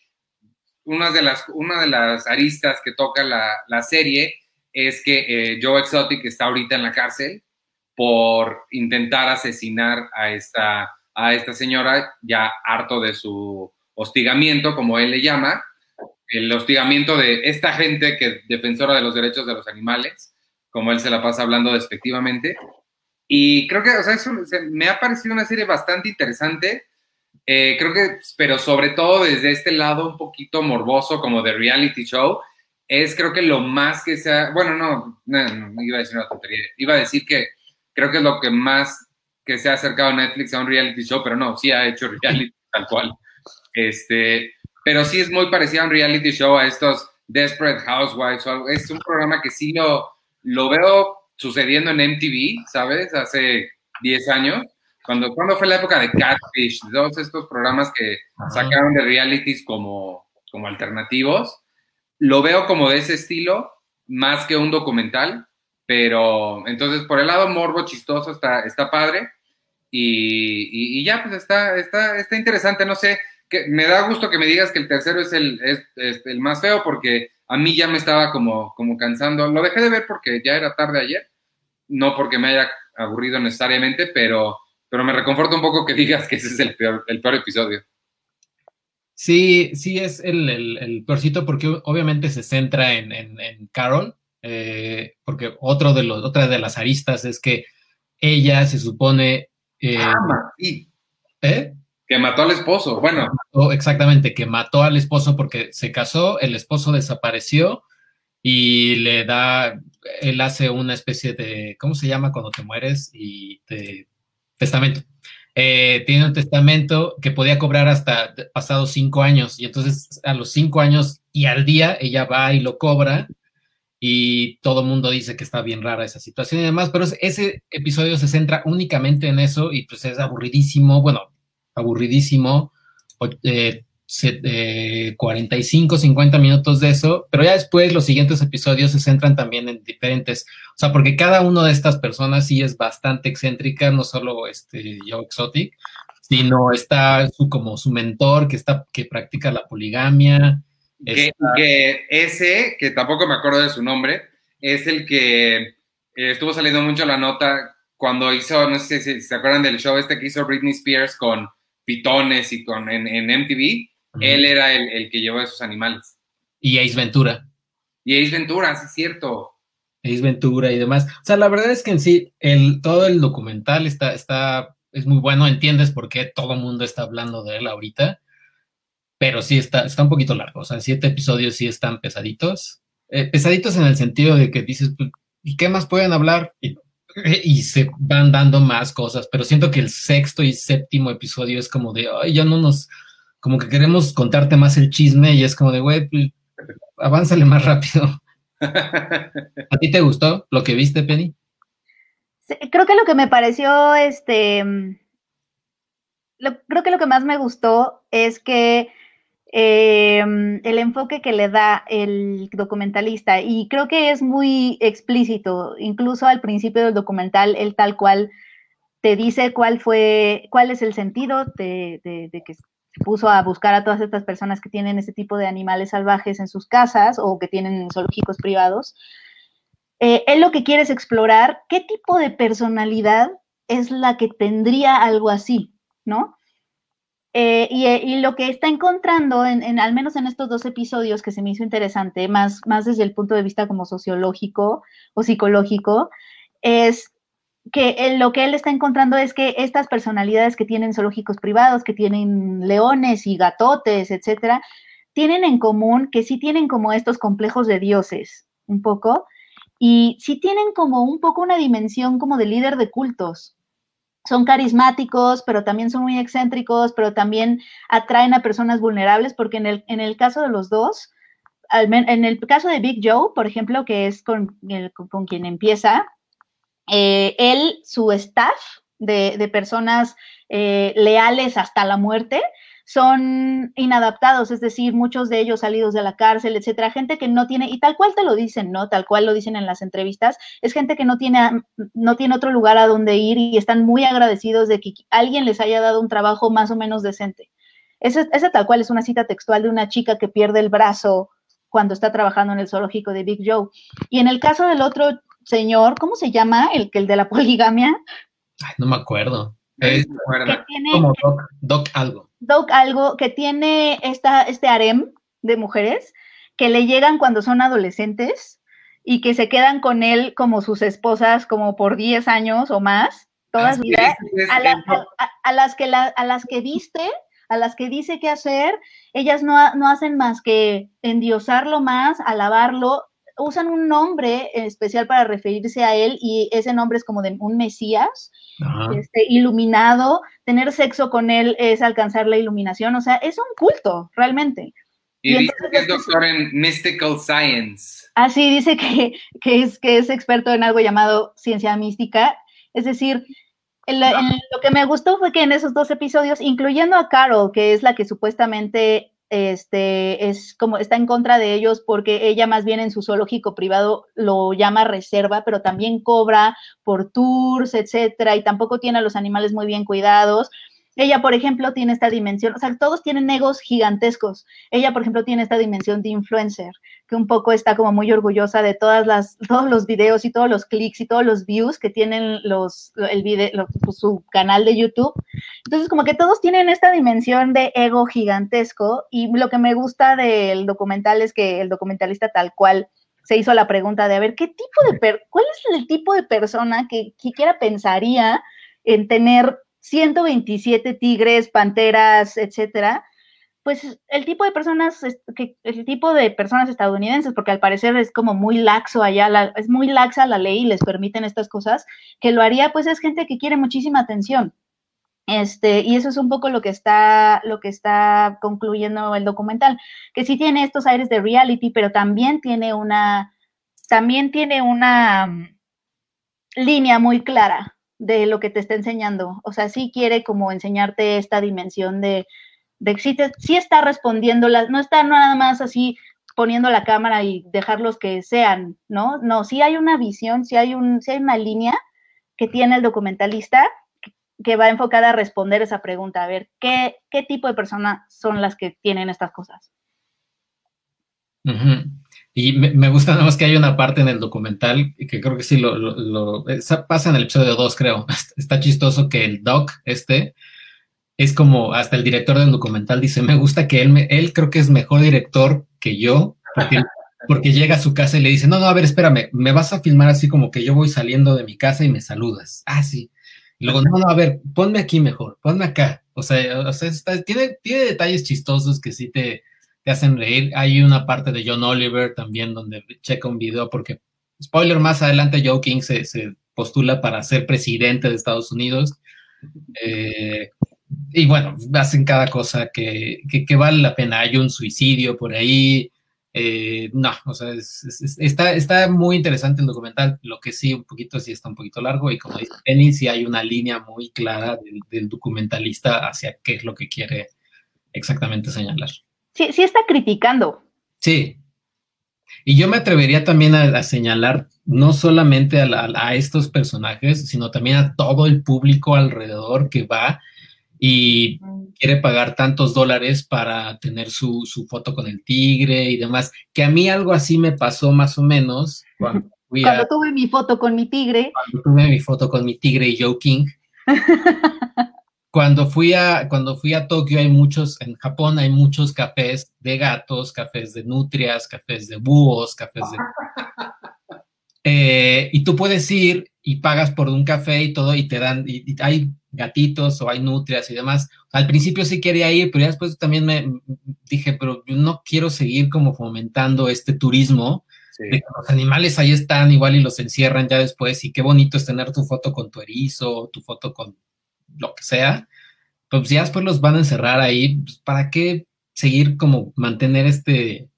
una de las, una de las aristas que toca la, la serie es que eh, Joe Exotic está ahorita en la cárcel por intentar asesinar a esta, a esta señora, ya harto de su hostigamiento, como él le llama, el hostigamiento de esta gente que defensora de los derechos de los animales, como él se la pasa hablando despectivamente. Y creo que, o sea, eso, me ha parecido una serie bastante interesante. Eh, creo que, pero sobre todo desde este lado un poquito morboso, como de reality show, es creo que lo más que sea, bueno, no, no, no, iba a decir una tontería, iba a decir que creo que es lo que más que se ha acercado a Netflix a un reality show, pero no, sí ha hecho reality tal cual. Este, pero sí es muy parecido a un reality show, a estos Desperate Housewives, o algo. es un programa que sí lo, lo veo sucediendo en MTV, ¿sabes? Hace 10 años, cuando, cuando fue la época de Catfish, todos estos programas que sacaron de realities como, como alternativos. Lo veo como de ese estilo, más que un documental, pero entonces por el lado morbo chistoso está, está padre. Y, y- y ya, pues está, está, está interesante, no sé, que, me da gusto que me digas que el tercero es el, es, es el más feo porque a mí ya me estaba como, como cansando, lo dejé de ver porque ya era tarde ayer, no porque me haya aburrido necesariamente, pero, pero me reconforta un poco que digas que ese es el peor, el peor episodio. Sí, sí es el, el, el peorcito porque obviamente se centra en, en, en Carol, eh, porque otro de los, otra de las aristas es que ella se supone... eh, Ah, sí, ¿eh? Que mató al esposo, bueno. O exactamente, que mató al esposo porque se casó, el esposo desapareció y le da, él hace una especie de, ¿cómo se llama cuando te mueres? Y te, testamento. Eh, tiene un testamento que podía cobrar hasta pasados cinco años y entonces a los cinco años y al día ella va y lo cobra y todo el mundo dice que está bien rara esa situación y demás, pero ese episodio se centra únicamente en eso y pues es aburridísimo, bueno, aburridísimo, eh, 45, 50 minutos de eso, pero ya después los siguientes episodios se centran también en diferentes, o sea, porque cada una de estas personas sí es bastante excéntrica, no solo este Joe Exotic, sino está su, como su mentor que está que practica la poligamia. Que, que, ese, que tampoco me acuerdo de su nombre, es el que eh, estuvo saliendo mucho la nota cuando hizo, no sé si, se acuerdan del show este que hizo Britney Spears con pitones y con en, en MTV él era el, que llevó a esos animales. Y Ace Ventura. Y Ace Ventura, sí es cierto. Ace Ventura y demás. O sea, la verdad es que en sí, el, todo el documental está, está, es muy bueno, entiendes por qué todo el mundo está hablando de él ahorita, pero sí está, está un poquito largo. O sea, siete episodios sí están pesaditos. Eh, pesaditos en el sentido de que dices, pues, ¿y qué más pueden hablar? Y, y, se van dando más cosas, pero siento que el sexto y séptimo episodio es como de, ay, ya no nos como que queremos contarte más el chisme y es como de, güey, pues, avánzale más rápido. ¿A ti te gustó lo que viste, Penny? creo que lo que me pareció, este, creo que lo que más me gustó es que em, el enfoque que le da el documentalista, y creo que es muy explícito, incluso al principio del documental, él tal cual te dice cuál fue, cuál es el sentido de, que puso a buscar a todas estas personas que tienen ese tipo de animales salvajes en sus casas o que tienen zoológicos privados. Eh, él lo que quiere es explorar qué tipo de personalidad es la que tendría algo así, ¿no? Eh, y, lo que está encontrando, en, al menos en estos dos episodios que se me hizo interesante, más, más desde el punto de vista como sociológico o psicológico, es que lo que él está encontrando es que estas personalidades que tienen zoológicos privados, que tienen leones y gatotes, etcétera, tienen en común que sí tienen como estos complejos de dioses, un poco, y sí tienen como un poco una dimensión como de líder de cultos. Son carismáticos, pero también son muy excéntricos, pero también atraen a personas vulnerables, porque en el, en el caso de los dos, en el caso de Big Joe, por ejemplo, que es con, con quien empieza, eh, él, su staff de, personas eh, leales hasta la muerte, son inadaptados, es decir, muchos de ellos salidos de la cárcel, etcétera, gente que no tiene, y tal cual te lo dicen, ¿no? Tal cual lo dicen en las entrevistas, es gente que no tiene, no tiene otro lugar a donde ir y están muy agradecidos de que alguien les haya dado un trabajo más o menos decente. Ese tal cual es una cita textual de una chica que pierde el brazo cuando está trabajando en el zoológico de Big Joe. Y en el caso del otro señor, ¿cómo se llama? El que el de la poligamia. Ay, no me acuerdo. Es como Doc, algo. Doc algo que tiene esta, este harem de mujeres que le llegan cuando son adolescentes y que se quedan con él como sus esposas como por 10 años o más, todas vidas, a, las que a las que viste, a las que dice qué hacer, ellas no, no hacen más que endiosarlo más, alabarlo usan un nombre especial para referirse a él y ese nombre es como de un Mesías, este, iluminado, tener sexo con él es alcanzar la iluminación, o sea, es un culto, realmente. Y, dice que es doctor en Mystical Science. Ah, sí, dice que, es, que es experto en algo llamado ciencia mística, es decir, lo que me gustó fue que en esos dos episodios, incluyendo a Carol, que es la que supuestamente este, es como está en contra de ellos porque ella más bien en su zoológico privado lo llama reserva, pero también cobra por tours, etcétera, y tampoco tiene a los animales muy bien cuidados. Ella, por ejemplo, tiene esta dimensión, o sea, todos tienen egos gigantescos. Ella, por ejemplo, tiene esta dimensión de influencer, un poco está como muy orgullosa de todas las, todos los videos y todos los clics y todos los views que tienen los, el video, pues, su canal de YouTube. Entonces, como que todos tienen esta dimensión de ego gigantesco y lo que me gusta del documental es que el documentalista tal cual se hizo la pregunta de, a ver, ¿qué tipo de, per cuál es el tipo de persona que siquiera pensaría en tener 127 tigres, panteras, etcétera, pues el tipo de personas, el tipo de personas estadounidenses, porque al parecer es como muy laxo allá, es muy laxa la ley y les permiten estas cosas, que lo haría, pues es gente que quiere muchísima atención. Este, y eso es un poco lo que está, lo que está concluyendo el documental, que sí tiene estos aires de reality, pero también tiene una, también tiene una mm, línea muy clara de lo que te está enseñando. O sea, sí quiere como enseñarte esta dimensión de, de sí, sí está respondiendo, no está nada más así poniendo la cámara y dejarlos que sean, ¿no? No, sí hay una visión, sí hay, un, hay una línea que tiene el documentalista que va enfocada a responder esa pregunta, a ver, ¿qué, qué tipo de personas son las que tienen estas cosas? Y me, gusta nada más que hay una parte en el documental que creo que sí lo, lo, pasa en el episodio 2, creo. Está chistoso que el doc, este, es como hasta el director del documental dice, me gusta que él, me, él creo que es mejor director que yo, porque, porque llega a su casa y le dice, no, no, a ver, espérame, me vas a filmar así como que yo voy saliendo de mi casa y me saludas. Ah, sí. Y luego, no, no, a ver, ponme aquí mejor, ponme acá. O sea, o sea tiene, tiene detalles chistosos que sí te, te hacen reír. Hay una parte de John Oliver también donde checa un video porque, spoiler, más adelante Joe King se, se postula para ser presidente de Estados Unidos. Eh, y bueno, hacen cada cosa que, que, vale la pena. Hay un suicidio por ahí. Eh, no, o sea, está, está muy interesante el documental. Lo que sí, un poquito, sí está un poquito largo. Y como dice Penny, sí hay una línea muy clara del, documentalista hacia qué es lo que quiere exactamente señalar. Sí, sí está criticando. Sí. Y yo me atrevería también a, señalar no solamente a, a estos personajes, sino también a todo el público alrededor que va y quiere pagar tantos dólares para tener su, foto con el tigre y demás, que a mí algo así me pasó más o menos cuando fui cuando tuve mi foto con mi tigre. Cuando tuve mi foto con mi tigre y Joe King. cuando fui a cuando fui a Tokio hay muchos en Japón hay muchos cafés de gatos, cafés de nutrias, cafés de búhos, cafés de eh, y tú puedes ir y pagas por un café y todo y te dan y hay gatitos o hay nutrias y demás. Al principio sí quería ir, pero ya después también me dije, pero yo no quiero seguir como fomentando este turismo. los animales ahí están igual y los encierran ya después y qué bonito es tener tu foto con tu erizo, tu foto con lo que sea. Pues ya después los van a encerrar ahí, pues, ¿para qué seguir como mantener este,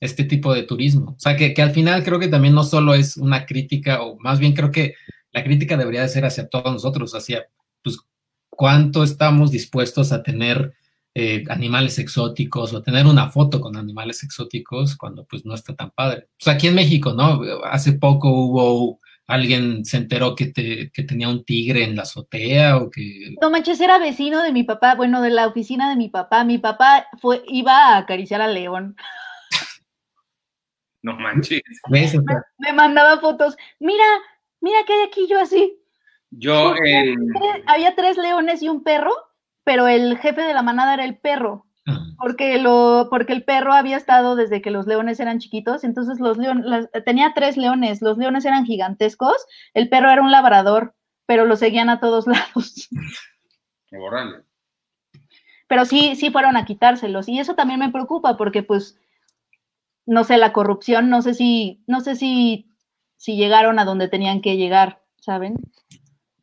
este tipo de turismo? O sea, que, que al final creo que también no solo es una crítica, o más bien creo que la crítica debería de ser hacia todos nosotros, hacia pues, cuánto estamos dispuestos a tener eh, animales exóticos o tener una foto con animales exóticos cuando pues no está tan padre. Pues aquí en México, ¿no? Hace poco hubo alguien se enteró que, que tenía un tigre en la azotea o que... No manches, era vecino de mi papá, bueno, de la oficina de mi papá. Mi papá fue, iba a acariciar al león. No manches. me mandaba fotos. Mira, mira que hay aquí yo así. Yo. Había tres leones y un perro, pero el jefe de la manada era el perro. Ah. Porque, lo, porque el perro había estado desde que los leones eran chiquitos, entonces los leones, tenía tres leones, los leones eran gigantescos, el perro era un labrador, pero lo seguían a todos lados. Pero sí, sí fueron a quitárselos, y eso también me preocupa, porque pues, no sé, la corrupción, no sé si, no sé si, si llegaron a donde tenían que llegar, ¿saben?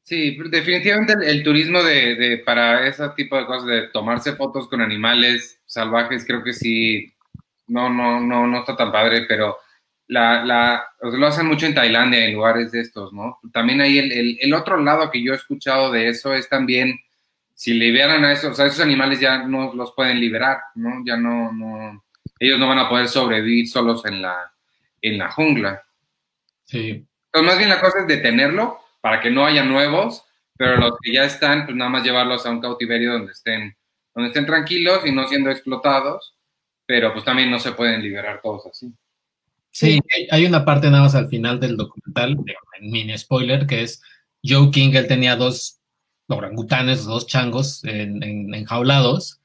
Sí, definitivamente el, turismo de, para ese tipo de cosas, de tomarse fotos con animales salvajes, creo que sí, no, no, no, no está tan padre, pero la, la, lo hacen mucho en Tailandia, en lugares de estos, ¿no? También hay el, el, otro lado que yo he escuchado de eso es también, si liberan a esos, o sea, esos animales ya no los pueden liberar, ¿no? Ya no, no, ellos no van a poder sobrevivir solos en la, en la jungla. Sí. Entonces, más bien la cosa es detenerlo para que no haya nuevos, pero los que ya están, pues nada más llevarlos a un cautiverio donde estén, donde estén tranquilos y no siendo explotados, pero pues también no se pueden liberar todos así. Sí, hay una parte nada más al final del documental, mini spoiler, que es Joe King, él tenía dos orangutanes, dos changos en, enjaulados,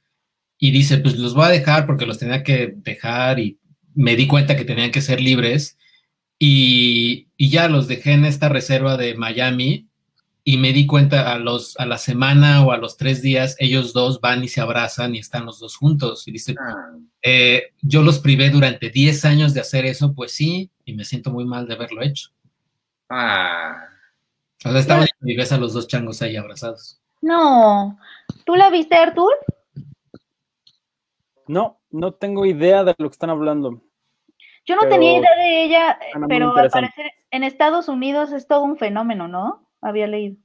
y dice, pues los voy a dejar porque los tenía que dejar y me di cuenta que tenían que ser libres y, ya los dejé en esta reserva de Miami y me di cuenta a, los, a la semana o a los tres días, ellos dos van y se abrazan y están los dos juntos. Y dice, ah. eh, yo los privé durante 10 años de hacer eso, pues sí, y me siento muy mal de haberlo hecho. Ah. O sea, estaban y ves a los dos changos ahí abrazados. No. ¿Tú la viste, Artur? No, no tengo idea de lo que están hablando. Yo no tenía idea de ella, pero al parecer en Estados Unidos es todo un fenómeno, ¿no? Había leído.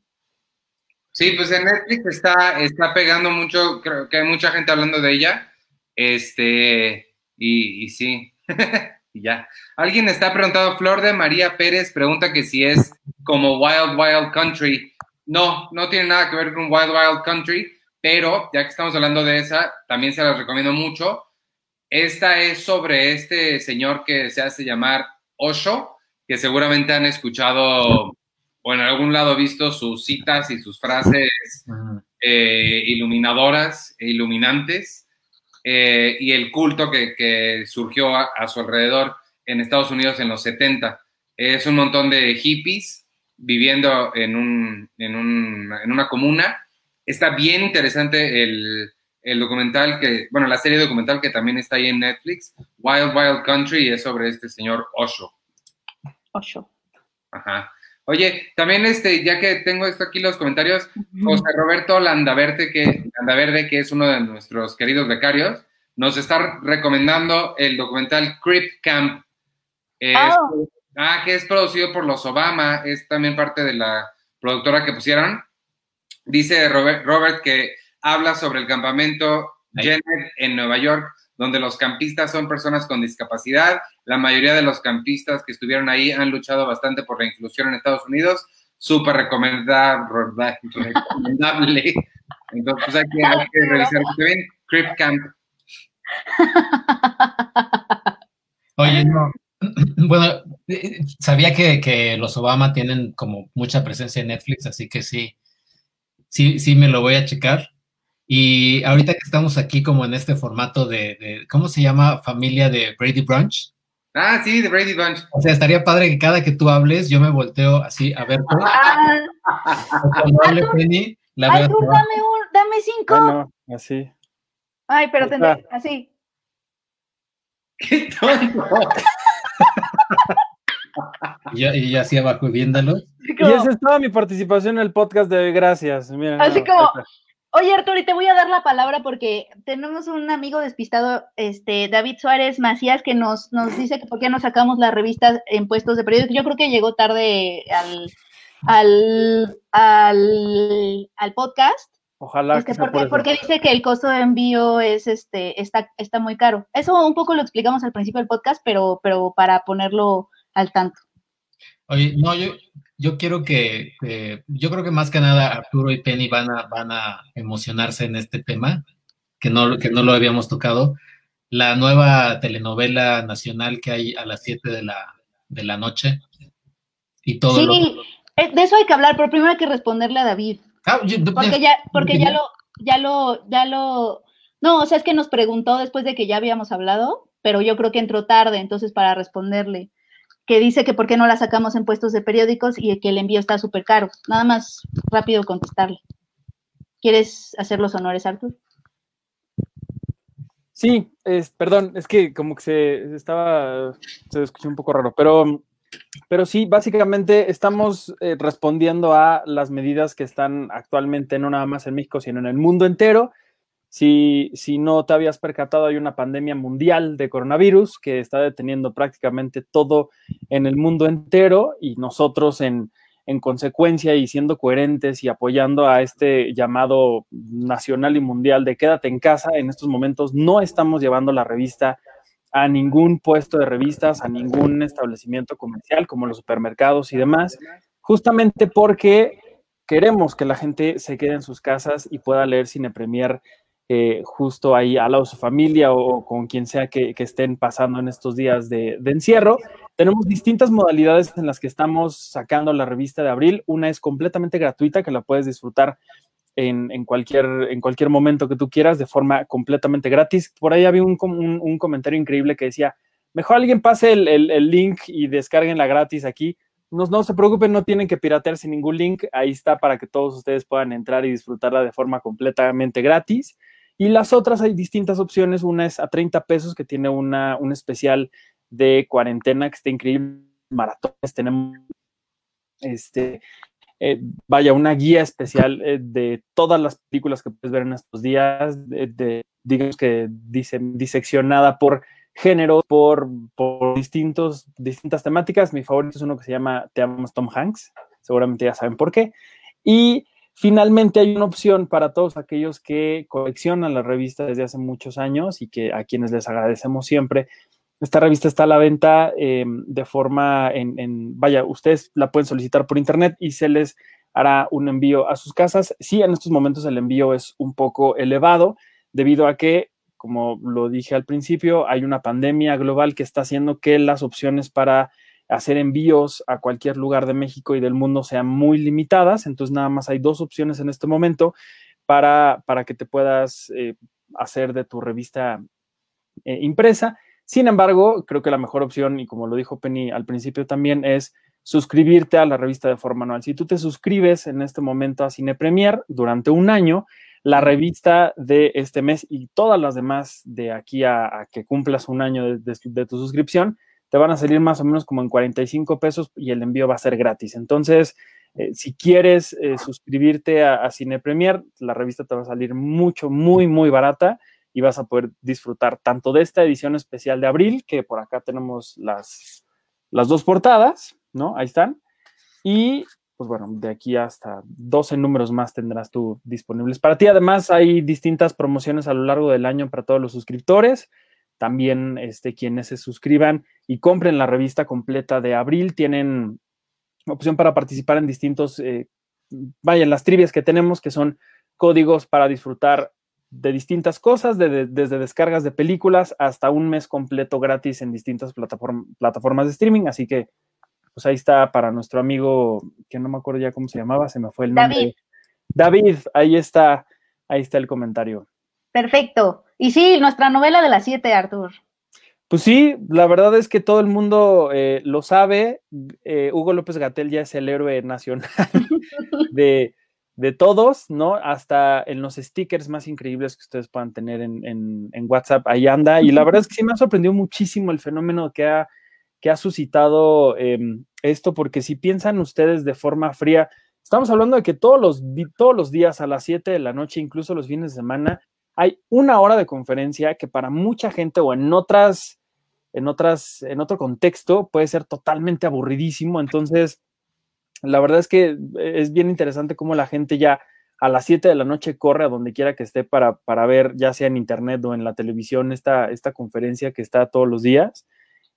Sí, pues en Netflix está, está pegando mucho, creo que hay mucha gente hablando de ella. Este, y, y sí, y ya. Alguien está preguntando, Flor de María Pérez pregunta que si es como Wild Wild Country. No, no tiene nada que ver con Wild Wild Country, pero ya que estamos hablando de esa, también se las recomiendo mucho. Esta es sobre este señor que se hace llamar Osho, que seguramente han escuchado o en algún lado visto sus citas y sus frases eh, iluminadoras e iluminantes eh, y el culto que, surgió a, su alrededor en Estados Unidos en los 70. Es un montón de hippies viviendo en, un, en, un, en una comuna. Está bien interesante el, el documental que, bueno, la serie documental que también está ahí en Netflix, Wild Wild Country, es sobre este señor Osho. Osho. Ajá. Oye, también este, ya que tengo esto aquí los comentarios, José Roberto Landaverde, que, Landaverde, que es uno de nuestros queridos becarios, nos está recomendando el documental Crip Camp. Ah. ah, que es producido por los Obama, es también parte de la productora que pusieron. Dice Robert, Robert que habla sobre el campamento Jenner en Nueva York, donde los campistas son personas con discapacidad. La mayoría de los campistas que estuvieron ahí han luchado bastante por la inclusión en Estados Unidos. Súper recomendable. Entonces, pues, hay, que, revisar bien. Crip Camp. Oye, no. Bueno, sabía que, que, los Obama tienen como mucha presencia en Netflix, así que sí, sí, sí me lo voy a checar. Y ahorita que estamos aquí como en este formato de, ¿cómo se llama? Familia de Brady Brunch. Ah, sí, de Brady Brunch. O sea, estaría padre que cada que tú hables, yo me volteo así a ver. Ah, hable Penny, la Ay, tú, dame, un, dame cinco. Bueno, así. Ay, pero tendré, así. ¡Qué tonto! Y, yo, y así abajo viéndolo. Y esa es toda mi participación en el podcast de hoy. Gracias. así como, Oye, Arturo, y te voy a dar la palabra porque tenemos un amigo despistado, este, David Suárez Macías, que nos, nos dice que por qué no sacamos la revista en puestos de periódico. Yo creo que llegó tarde al, al, al, podcast. Ojalá este, porque, porque dice que el costo de envío es este está, está muy caro. Eso un poco lo explicamos al principio del podcast, pero, pero para ponerlo al tanto. Oye, no, yo, yo quiero que, yo creo que más que nada Arturo y Penny van a, van a emocionarse en este tema, que no, que no lo habíamos tocado. La nueva telenovela nacional que hay a las 7 de la, de la noche. Y todo sí, eh, de eso hay que hablar, pero primero hay que responderle a David. Ah, porque ya, porque ya lo, ya lo, ya lo, no, o sea, es que nos preguntó después de que ya habíamos hablado, pero yo creo que entró tarde, entonces para responderle que dice que por qué no la sacamos en puestos de periódicos y que el envío está súper caro. Nada más rápido contestarle. ¿Quieres hacer los honores, Artur? Sí, es, perdón, es que como que se estaba, se escuchó un poco raro, pero, pero sí, básicamente estamos eh, respondiendo a las medidas que están actualmente no nada más en México, sino en el mundo entero si, no te habías percatado, hay una pandemia mundial de coronavirus que está deteniendo prácticamente todo en el mundo entero y nosotros en, consecuencia y siendo coherentes y apoyando a este llamado nacional y mundial de quédate en casa, en estos momentos no estamos llevando la revista a ningún puesto de revistas, a ningún establecimiento comercial como los supermercados y demás, justamente porque queremos que la gente se quede en sus casas y pueda leer Cine Premier eh, justo ahí al lado de su familia o, con quien sea que, estén pasando en estos días de, encierro. Tenemos distintas modalidades en las que estamos sacando la revista de abril. Una es completamente gratuita, que la puedes disfrutar en, cualquier, en cualquier momento que tú quieras de forma completamente gratis. Por ahí había un, comentario increíble que decía, mejor alguien pase el, link y descarguen la gratis aquí. No, no, se preocupen, no tienen que piratearse ningún link. Ahí está para que todos ustedes puedan entrar y disfrutarla de forma completamente gratis. Y las otras hay distintas opciones. Una es a 30 pesos, que tiene una, un especial de cuarentena que está increíble. Maratones, tenemos este, eh, vaya, una guía especial eh, de todas las películas que puedes ver en estos días, de, digamos que dice, diseccionada por géneros, por, por distintos, distintas temáticas. Mi favorito es uno que se llama Te amas Tom Hanks, seguramente ya saben por qué. Y finalmente hay una opción para todos aquellos que coleccionan la revista desde hace muchos años y que a quienes les agradecemos siempre. Esta revista está a la venta eh, de forma en, en, vaya, ustedes la pueden solicitar por internet y se les hará un envío a sus casas. Sí, en estos momentos el envío es un poco elevado debido a que, como lo dije al principio, hay una pandemia global que está haciendo que las opciones para hacer envíos a cualquier lugar de México y del mundo sean muy limitadas. Entonces, nada más hay dos opciones en este momento para, para que te puedas eh, hacer de tu revista eh, impresa. Sin embargo, creo que la mejor opción, y como lo dijo Penny al principio también, es suscribirte a la revista de forma anual. Si tú te suscribes en este momento a Cine Premier durante un año, la revista de este mes y todas las demás de aquí a, que cumplas un año de, de, tu suscripción, te van a salir más o menos como en 45 pesos y el envío va a ser gratis. Entonces, eh, si quieres eh, suscribirte a, a, Cine Premier, la revista te va a salir mucho, muy, muy barata y vas a poder disfrutar tanto de esta edición especial de abril, que por acá tenemos las, las dos portadas, ¿no? Ahí están. Y pues bueno, de aquí hasta 12 números más tendrás tú disponibles para ti. Además, hay distintas promociones a lo largo del año para todos los suscriptores. También este, quienes se suscriban y compren la revista completa de abril tienen opción para participar en distintos, eh, vaya, las trivias que tenemos, que son códigos para disfrutar de distintas cosas, de, de, desde descargas de películas hasta un mes completo gratis en distintas plataform plataformas de streaming. Así que pues ahí está para nuestro amigo, que no me acuerdo ya cómo se llamaba, se me fue el nombre. David. David, ahí está, ahí está el comentario. Perfecto. Y sí, nuestra novela de las siete, Artur. Pues sí, la verdad es que todo el mundo eh, lo sabe. Eh, Hugo López Gatel ya es el héroe nacional de, de, todos, ¿no? Hasta en los stickers más increíbles que ustedes puedan tener en, en, en WhatsApp, ahí anda. Y la verdad es que sí me ha sorprendido muchísimo el fenómeno que ha que ha suscitado eh, esto, porque si piensan ustedes de forma fría, estamos hablando de que todos los, todos los días a las 7 de la noche, incluso los fines de semana, hay una hora de conferencia que para mucha gente o en otras, en otras, en otro contexto puede ser totalmente aburridísimo. Entonces, la verdad es que es bien interesante cómo la gente ya a las 7 de la noche corre a donde quiera que esté para, para ver, ya sea en internet o en la televisión, esta, esta conferencia que está todos los días.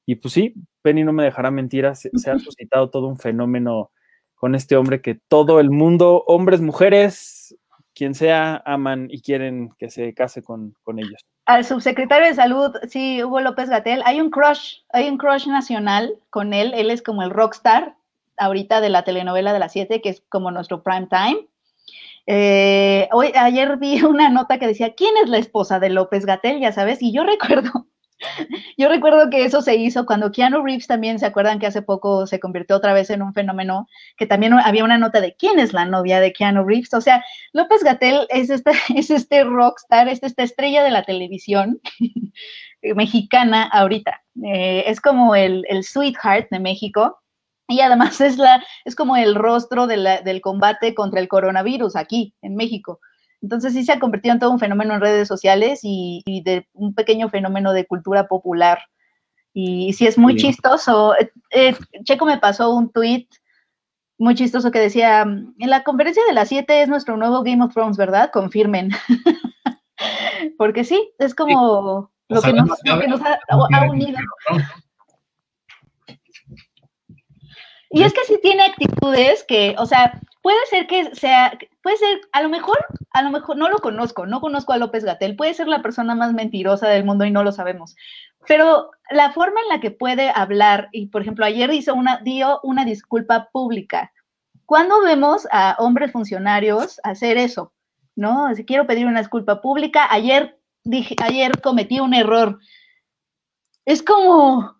Y pues sí, Penny no me dejará mentir, se, se, ha suscitado todo un fenómeno con este hombre que todo el mundo, hombres, mujeres, quien sea, aman y quieren que se case con, con ellos. Al subsecretario de Salud, sí, Hugo López Gatel, hay un crush, hay un crush nacional con él, él es como el rockstar ahorita de la telenovela de las 7, que es como nuestro prime time. Eh, hoy, ayer vi una nota que decía, ¿quién es la esposa de López Gatel? Ya sabes, y yo recuerdo yo recuerdo que eso se hizo cuando Keanu Reeves también, ¿se acuerdan que hace poco se convirtió otra vez en un fenómeno? Que también había una nota de quién es la novia de Keanu Reeves. O sea, López Gatel es, esta, es este rockstar, es esta estrella de la televisión mexicana ahorita. Eh, es como el, el sweetheart de México. Y además es, la, es como el rostro del combate contra el coronavirus aquí en México. Entonces sí se ha convertido en todo un fenómeno en redes sociales y, y de un pequeño fenómeno de cultura popular. Y sí es muy chistoso. Eh, eh, Checo me pasó un tweet muy chistoso que decía, en la conferencia de las 7 es nuestro nuevo Game of Thrones, ¿verdad? Confirmen. Porque sí, es como sí. lo, que nos, lo, que nos, ha, ha unido. Y es que sí tiene actitudes que, o sea, puede ser que sea, puede ser, a lo mejor, a lo mejor, no lo conozco, no conozco a López Gatel, puede ser la persona más mentirosa del mundo y no lo sabemos, pero la forma en la que puede hablar, y por ejemplo, ayer hizo una, dio una disculpa pública. ¿Cuándo vemos a hombres funcionarios hacer eso? ¿No? Si quiero pedir una disculpa pública, ayer dije, ayer cometí un error. Es como,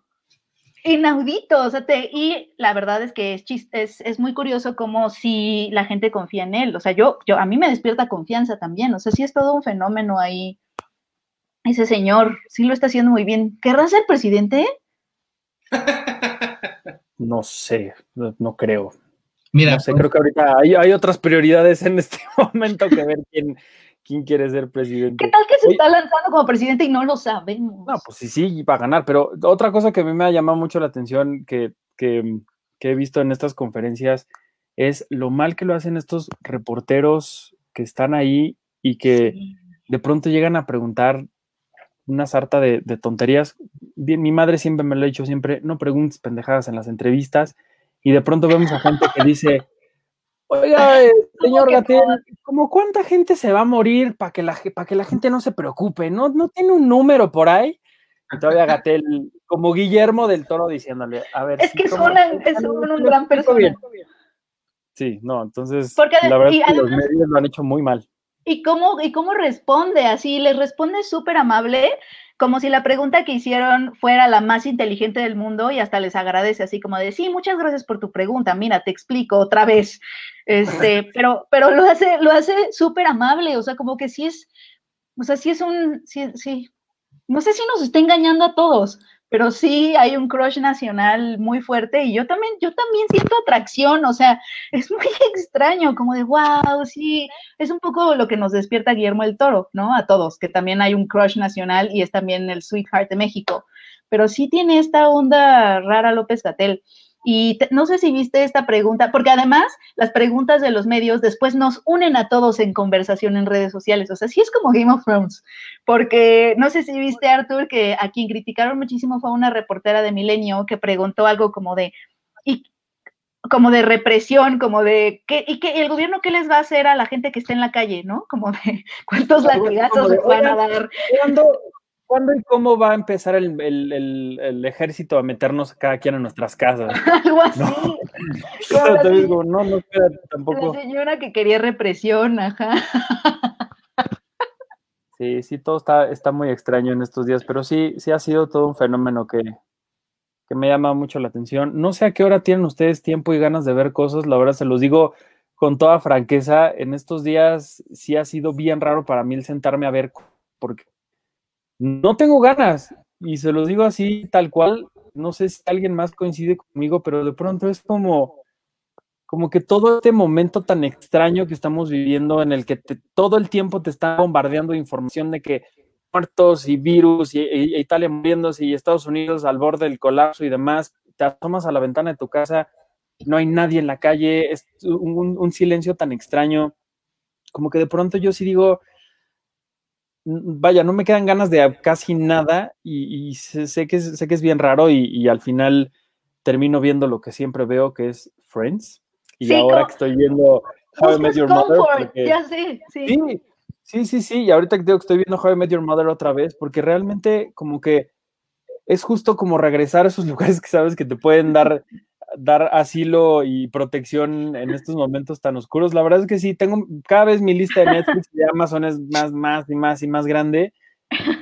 inaudito, o sea, te, y la verdad es que es, es, es, muy curioso como si la gente confía en él, o sea, yo, yo, a mí me despierta confianza también, o sea, sí es todo un fenómeno ahí, ese señor, sí lo está haciendo muy bien, ¿querrá ser presidente? No sé, no, no creo. Mira, no sé, creo que ahorita hay, hay, otras prioridades en este momento que ver quién, quién quiere ser presidente. ¿Qué tal que se está lanzando como presidente y no lo sabemos? No, pues sí, sí, va a ganar, pero otra cosa que a mí me ha llamado mucho la atención que, que, que he visto en estas conferencias es lo mal que lo hacen estos reporteros que están ahí y que de pronto llegan a preguntar una sarta de, tonterías. Mi madre siempre me lo ha dicho, siempre, no preguntes pendejadas en las entrevistas, y de pronto vemos a gente que dice, oiga, eh, señor Gatel, ¿cómo cuánta gente se va a morir para que, la, que la gente no se preocupe? ¿No, ¿No tiene un número por ahí? Y todavía Gatel, como Guillermo del Toro, diciéndole, a ver. Es que son, un gran personaje. Sí, no, entonces la verdad es que los medios lo han hecho muy mal. ¿Y cómo, y cómo responde? Así, les responde súper amable, como si la pregunta que hicieron fuera la más inteligente del mundo y hasta les agradece, así como de, sí, muchas gracias por tu pregunta, mira, te explico otra vez. Este, pero, pero lo hace, lo hace súper amable, o sea, como que sí es, o sea, sí es un, sí, sí, no sé si nos está engañando a todos, pero sí hay un crush nacional muy fuerte y yo también, yo también siento atracción, o sea, es muy extraño, como de, wow, sí, es un poco lo que nos despierta Guillermo el Toro, ¿no? A todos, que también hay un crush nacional y es también el Sweetheart de México, pero sí tiene esta onda rara López Gatel. Y no sé si viste esta pregunta, porque además las preguntas de los medios después nos unen a todos en conversación en redes sociales. O sea, sí es como Game of Thrones, porque no sé si viste, Arthur, que a quien criticaron muchísimo fue una reportera de Milenio que preguntó algo como de, y, como de represión, como de, ¿qué, ¿y qué, el gobierno qué les va a hacer a la gente que está en la calle, no? Como de, ¿cuántos latigazos les van a dar? ¿Cuándo y cómo va a empezar el, ejército a meternos cada quien en nuestras casas? Algo así. No, no, no, tampoco. La señora que quería represión, ajá. Sí, sí, todo está, está muy extraño en estos días, pero sí, sí ha sido todo un fenómeno que, que me llama mucho la atención. No sé a qué hora tienen ustedes tiempo y ganas de ver cosas, la verdad se los digo con toda franqueza, en estos días sí ha sido bien raro para mí el sentarme a ver, porque no tengo ganas, y se los digo así, tal cual, no sé si alguien más coincide conmigo, pero de pronto es como, como que todo este momento tan extraño que estamos viviendo en el que todo el tiempo te está bombardeando información de que muertos y virus y, Italia muriéndose y Estados Unidos al borde del colapso y demás, te asomas a la ventana de tu casa, no hay nadie en la calle, es un silencio tan extraño, como que de pronto yo sí digo, vaya, no me quedan ganas de casi nada y, sé, que es, sé que es bien raro y, al final termino viendo lo que siempre veo, que es Friends. Y ahora que estoy viendo How I Met Your Mother. ya sé, sí. sí. Sí, sí, y ahorita que digo que estoy viendo How I Met Your Mother otra vez, porque realmente como que es justo como regresar a esos lugares que sabes que te pueden dar dar asilo y protección en estos momentos tan oscuros. La verdad es que sí, tengo cada vez mi lista de Netflix y de Amazon es más, más y más y más grande.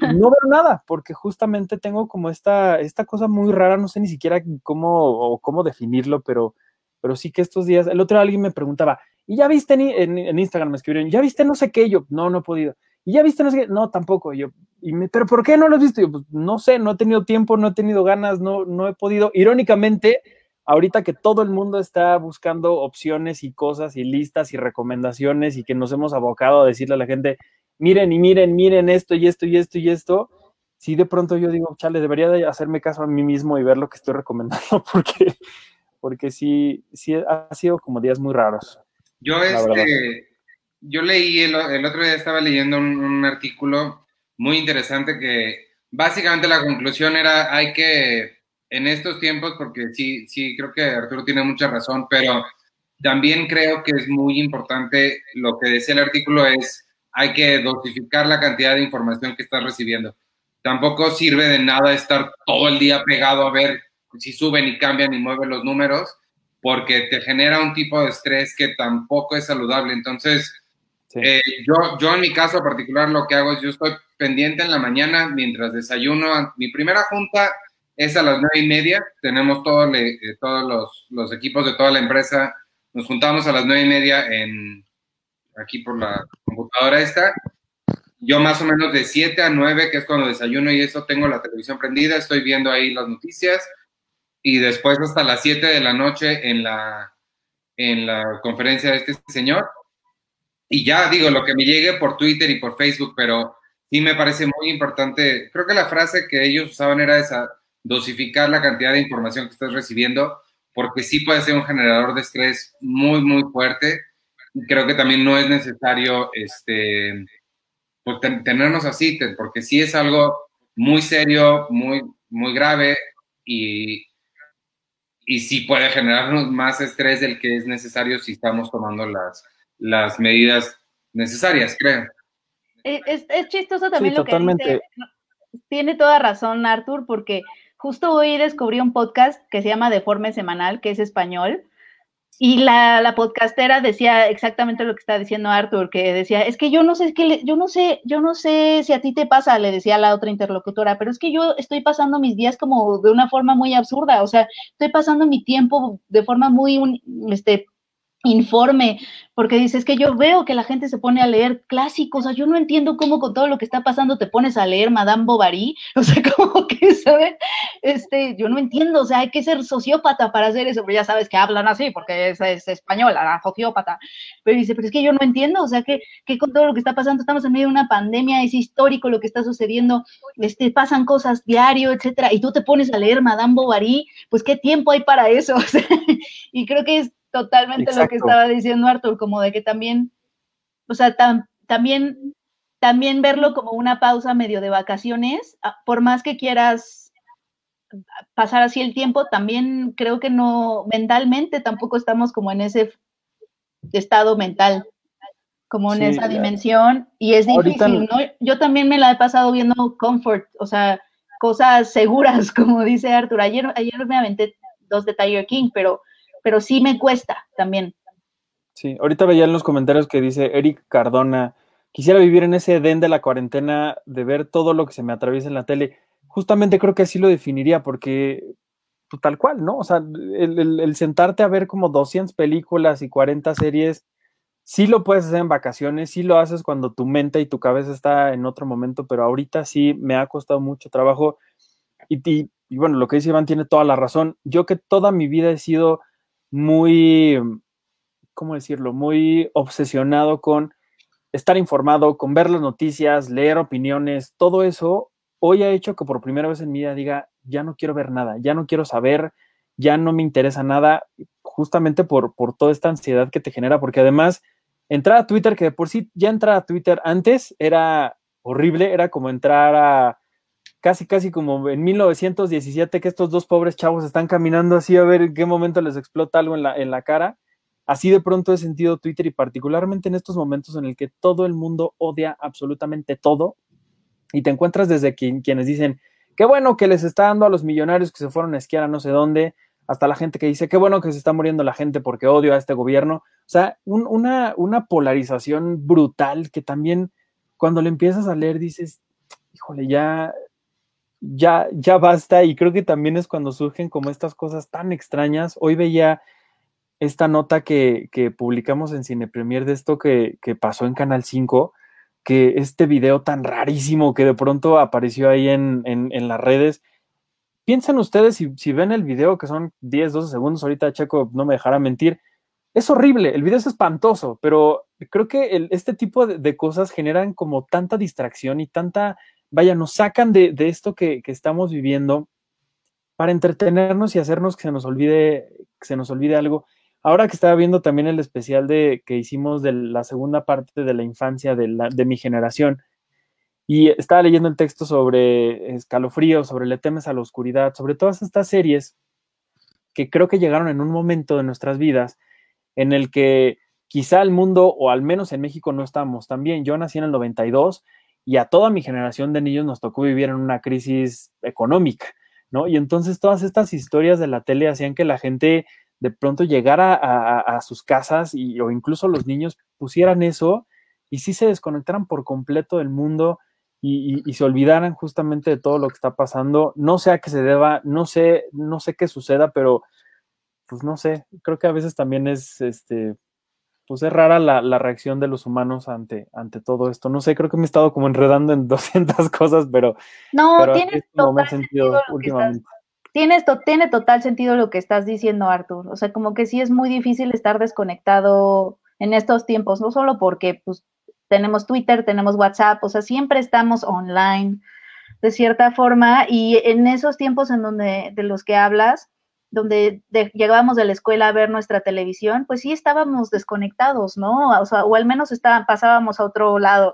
No veo nada, porque justamente tengo como esta, esta cosa muy rara, no sé ni siquiera cómo o cómo definirlo, pero, pero sí que estos días, el otro día alguien me preguntaba, ¿y ya viste en, Instagram? Me escribieron, ¿ya viste no sé qué? Yo, no, no he podido. ¿Y ya viste no sé qué? No, tampoco. Yo, y me, ¿pero por qué no lo has visto? Yo, pues no sé, no he tenido tiempo, no he tenido ganas, no, no he podido. Irónicamente, ahorita que todo el mundo está buscando opciones y cosas y listas y recomendaciones y que nos hemos abocado a decirle a la gente, miren y miren, miren esto y esto y esto y esto, si de pronto yo digo, chale, debería de hacerme caso a mí mismo y ver lo que estoy recomendando porque, porque sí, sí ha sido como días muy raros. Yo, este, yo leí, el, otro día estaba leyendo un artículo muy interesante que básicamente la conclusión era hay que en estos tiempos, porque sí, sí, creo que Arturo tiene mucha razón, pero también creo que es muy importante lo que decía el artículo es hay que dosificar la cantidad de información que estás recibiendo. Tampoco sirve de nada estar todo el día pegado a ver si suben y cambian y mueven los números, porque te genera un tipo de estrés que tampoco es saludable. Entonces, eh, yo, yo en mi caso particular lo que hago es yo estoy pendiente en la mañana mientras desayuno. Mi primera junta es a las nueve y media. Tenemos eh, todos los, los, equipos de toda la empresa. Nos juntamos a las nueve y media en, aquí por la computadora esta. Yo más o menos de 7 a 9, que es cuando desayuno y eso, tengo la televisión prendida, estoy viendo ahí las noticias y después hasta las 7 de la noche en la, en la conferencia de este señor. Y ya digo, lo que me llegue por Twitter y por Facebook, pero sí me parece muy importante. Creo que la frase que ellos usaban era esa, dosificar la cantidad de información que estás recibiendo, porque sí puede ser un generador de estrés muy, muy fuerte. Y creo que también no es necesario este, pues, tenernos así, porque sí es algo muy serio, muy, muy grave y, y sí puede generarnos más estrés del que es necesario si estamos tomando las, las medidas necesarias, creo. Eh, es, es chistoso también lo que dice. Tiene toda razón, Arthur, porque justo hoy descubrí un podcast que se llama Deforme Semanal, que es español, y la, la, podcastera decía exactamente lo que está diciendo Arthur, que decía, es que yo no sé, que yo no sé, yo no sé si a ti te pasa, le decía la otra interlocutora, pero es que yo estoy pasando mis días como de una forma muy absurda, o sea, estoy pasando mi tiempo de forma muy, este, informe, porque dices que yo veo que la gente se pone a leer clásicos, o sea, yo no entiendo cómo con todo lo que está pasando te pones a leer Madame Bovary, o sea, como que, ¿sabes? Este, yo no entiendo, o sea, hay que ser sociópata para hacer eso, pero ya sabes que hablan así, porque es, es española, sociópata, pero dice, pero es que yo no entiendo, o sea, que, que, con todo lo que está pasando, estamos en medio de una pandemia, es histórico lo que está sucediendo, este, pasan cosas diario, etcétera, y tú te pones a leer Madame Bovary, pues qué tiempo hay para eso, y creo que es totalmente lo que estaba diciendo Arthur, como de que también, o sea, también, también verlo como una pausa medio de vacaciones, ah, por más que quieras pasar así el tiempo, también creo que no, mentalmente tampoco estamos como en ese estado mental, como en esa dimensión, y es difícil, ¿no? Yo también me la he pasado viendo comfort, o sea, cosas seguras, como dice Arthur. Ayer, ayer me aventé dos de Tiger King, pero pero sí me cuesta también. Sí, ahorita veía en los comentarios que dice Eric Cardona, quisiera vivir en ese den de la cuarentena, de ver todo lo que se me atraviesa en la tele. Justamente creo que así lo definiría, porque pues, tal cual, ¿no? O sea, el, sentarte a ver como 200 películas y 40 series, sí lo puedes hacer en vacaciones, sí lo haces cuando tu mente y tu cabeza está en otro momento, pero ahorita sí me ha costado mucho trabajo. Y, y, y bueno, lo que dice Iván tiene toda la razón. Yo que toda mi vida he sido muy, ¿cómo decirlo? Muy obsesionado con estar informado, con ver las noticias, leer opiniones, todo eso hoy ha hecho que por primera vez en mi vida diga, ya no quiero ver nada, ya no quiero saber, ya no me interesa nada, justamente por, por toda esta ansiedad que te genera, porque además entrar a Twitter, que de por sí ya entrar a Twitter antes era horrible, era como entrar a casi, casi como en 1917, que estos dos pobres chavos están caminando así a ver en qué momento les explota algo en la, en la cara. Así de pronto he sentido Twitter y particularmente en estos momentos en el que todo el mundo odia absolutamente todo y te encuentras desde quienes dicen, qué bueno que les está dando a los millonarios que se fueron a esquiar a no sé dónde, hasta la gente que dice, qué bueno que se está muriendo la gente porque odio a este gobierno. O sea, una, una polarización brutal que también cuando le empiezas a leer dices, híjole, ya ya, ya basta y creo que también es cuando surgen como estas cosas tan extrañas. Hoy veía esta nota que, publicamos en Cine Premier de esto que, pasó en Canal 5, que este video tan rarísimo que de pronto apareció ahí en, las redes. Piensen ustedes, si, ven el video, que son 10, 12 segundos, ahorita Checo no me dejará mentir, es horrible, el video es espantoso, pero creo que este tipo de, cosas generan como tanta distracción y tanta vaya, nos sacan de, esto que, estamos viviendo para entretenernos y hacernos que se nos olvide, que se nos olvide algo. Ahora que estaba viendo también el especial de, que hicimos de la segunda parte de la infancia de, la, de mi generación, y estaba leyendo el texto sobre escalofrío, sobre Le temes a la oscuridad, sobre todas estas series que creo que llegaron en un momento de nuestras vidas en el que quizá el mundo, o al menos en México, no estamos tan bien. Yo nací en el 92 y a toda mi generación de niños nos tocó vivir en una crisis económica, ¿no? Y entonces todas estas historias de la tele hacían que la gente de pronto llegara a, sus casas y, o incluso los niños pusieran eso y sí se desconectaran por completo del mundo y, se olvidaran justamente de todo lo que está pasando. No sé a qué se deba, no sé, no sé qué suceda, pero pues no sé, creo que a veces también es este pues es rara la, reacción de los humanos ante, ante todo esto. No sé, creo que me he estado como enredando en 200 cosas, pero... No, tiene todo sentido, últimamente. Tienes tiene total sentido lo que estás diciendo, Artur. O sea, como que sí es muy difícil estar desconectado en estos tiempos, no solo porque pues, tenemos Twitter, tenemos WhatsApp, o sea, siempre estamos online de cierta forma y en esos tiempos en donde de los que hablas, donde llegábamos de la escuela a ver nuestra televisión, pues sí estábamos desconectados, ¿no? O, sea, o al menos está, pasábamos a otro lado.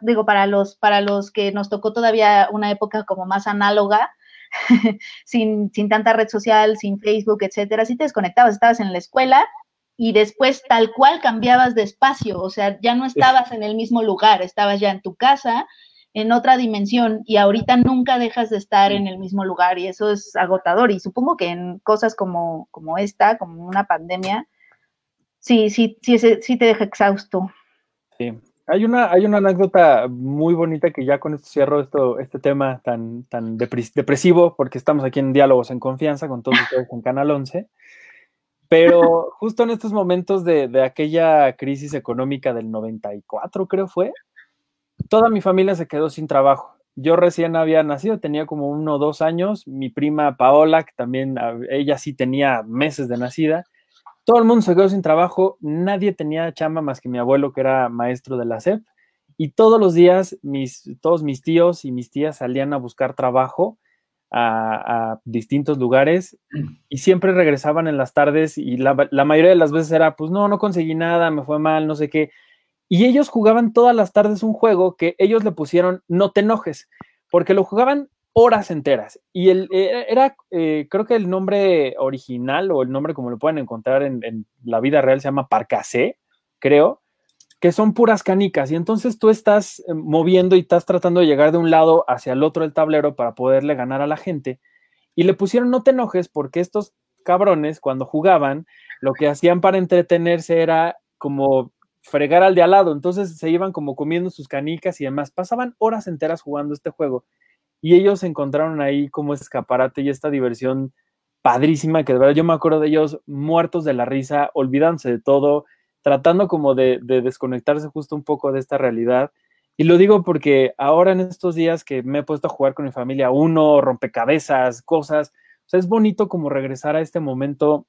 digo, para los, para los que nos tocó todavía una época como más análoga, sin, sin tanta red social, sin Facebook, etcétera, sí te desconectabas, estabas en la escuela y después tal cual cambiabas de espacio, o sea, ya no estabas en el mismo lugar, estabas ya en tu casa en otra dimensión y ahorita nunca dejas de estar en el mismo lugar y eso es agotador y supongo que en cosas como, como esta, como una pandemia, sí, sí, sí, sí te deja exhausto. Sí. Hay una, hay una anécdota muy bonita que ya con esto cierro esto, este tema tan, tan depresivo, porque estamos aquí en Diálogos en Confianza con todos ustedes en Canal 11. Pero justo en estos momentos de, de, aquella crisis económica del 94, creo fue, toda mi familia se quedó sin trabajo. Yo recién había nacido, tenía como uno o dos años. Mi prima Paola, que también ella sí tenía meses de nacida. Todo el mundo se quedó sin trabajo. Nadie tenía chamba más que mi abuelo, que era maestro de la SEP. Y todos los días, mis, todos mis tíos y mis tías salían a buscar trabajo a, distintos lugares y siempre regresaban en las tardes y la, la mayoría de las veces era, pues no, no conseguí nada, me fue mal, no sé qué y ellos jugaban todas las tardes un juego que ellos le pusieron No te enojes, porque lo jugaban horas enteras. Y el, eh, era, eh, creo que el nombre original o el nombre como lo pueden encontrar en, la vida real se llama Parcasé, creo, que son puras canicas. Y entonces tú estás eh, moviendo y estás tratando de llegar de un lado hacia el otro del tablero para poderle ganar a la gente. Y le pusieron no te enojes porque estos cabrones cuando jugaban, lo que hacían para entretenerse era como fregar al de al lado. Entonces se iban como comiendo sus canicas y demás. Pasaban horas enteras jugando este juego y ellos encontraron ahí como escaparate y esta diversión padrísima que de verdad yo me acuerdo de ellos muertos de la risa, olvidándose de todo, tratando como de, desconectarse justo un poco de esta realidad. Y lo digo porque ahora en estos días que me he puesto a jugar con mi familia, uno, rompecabezas, cosas, o es bonito como regresar a este momento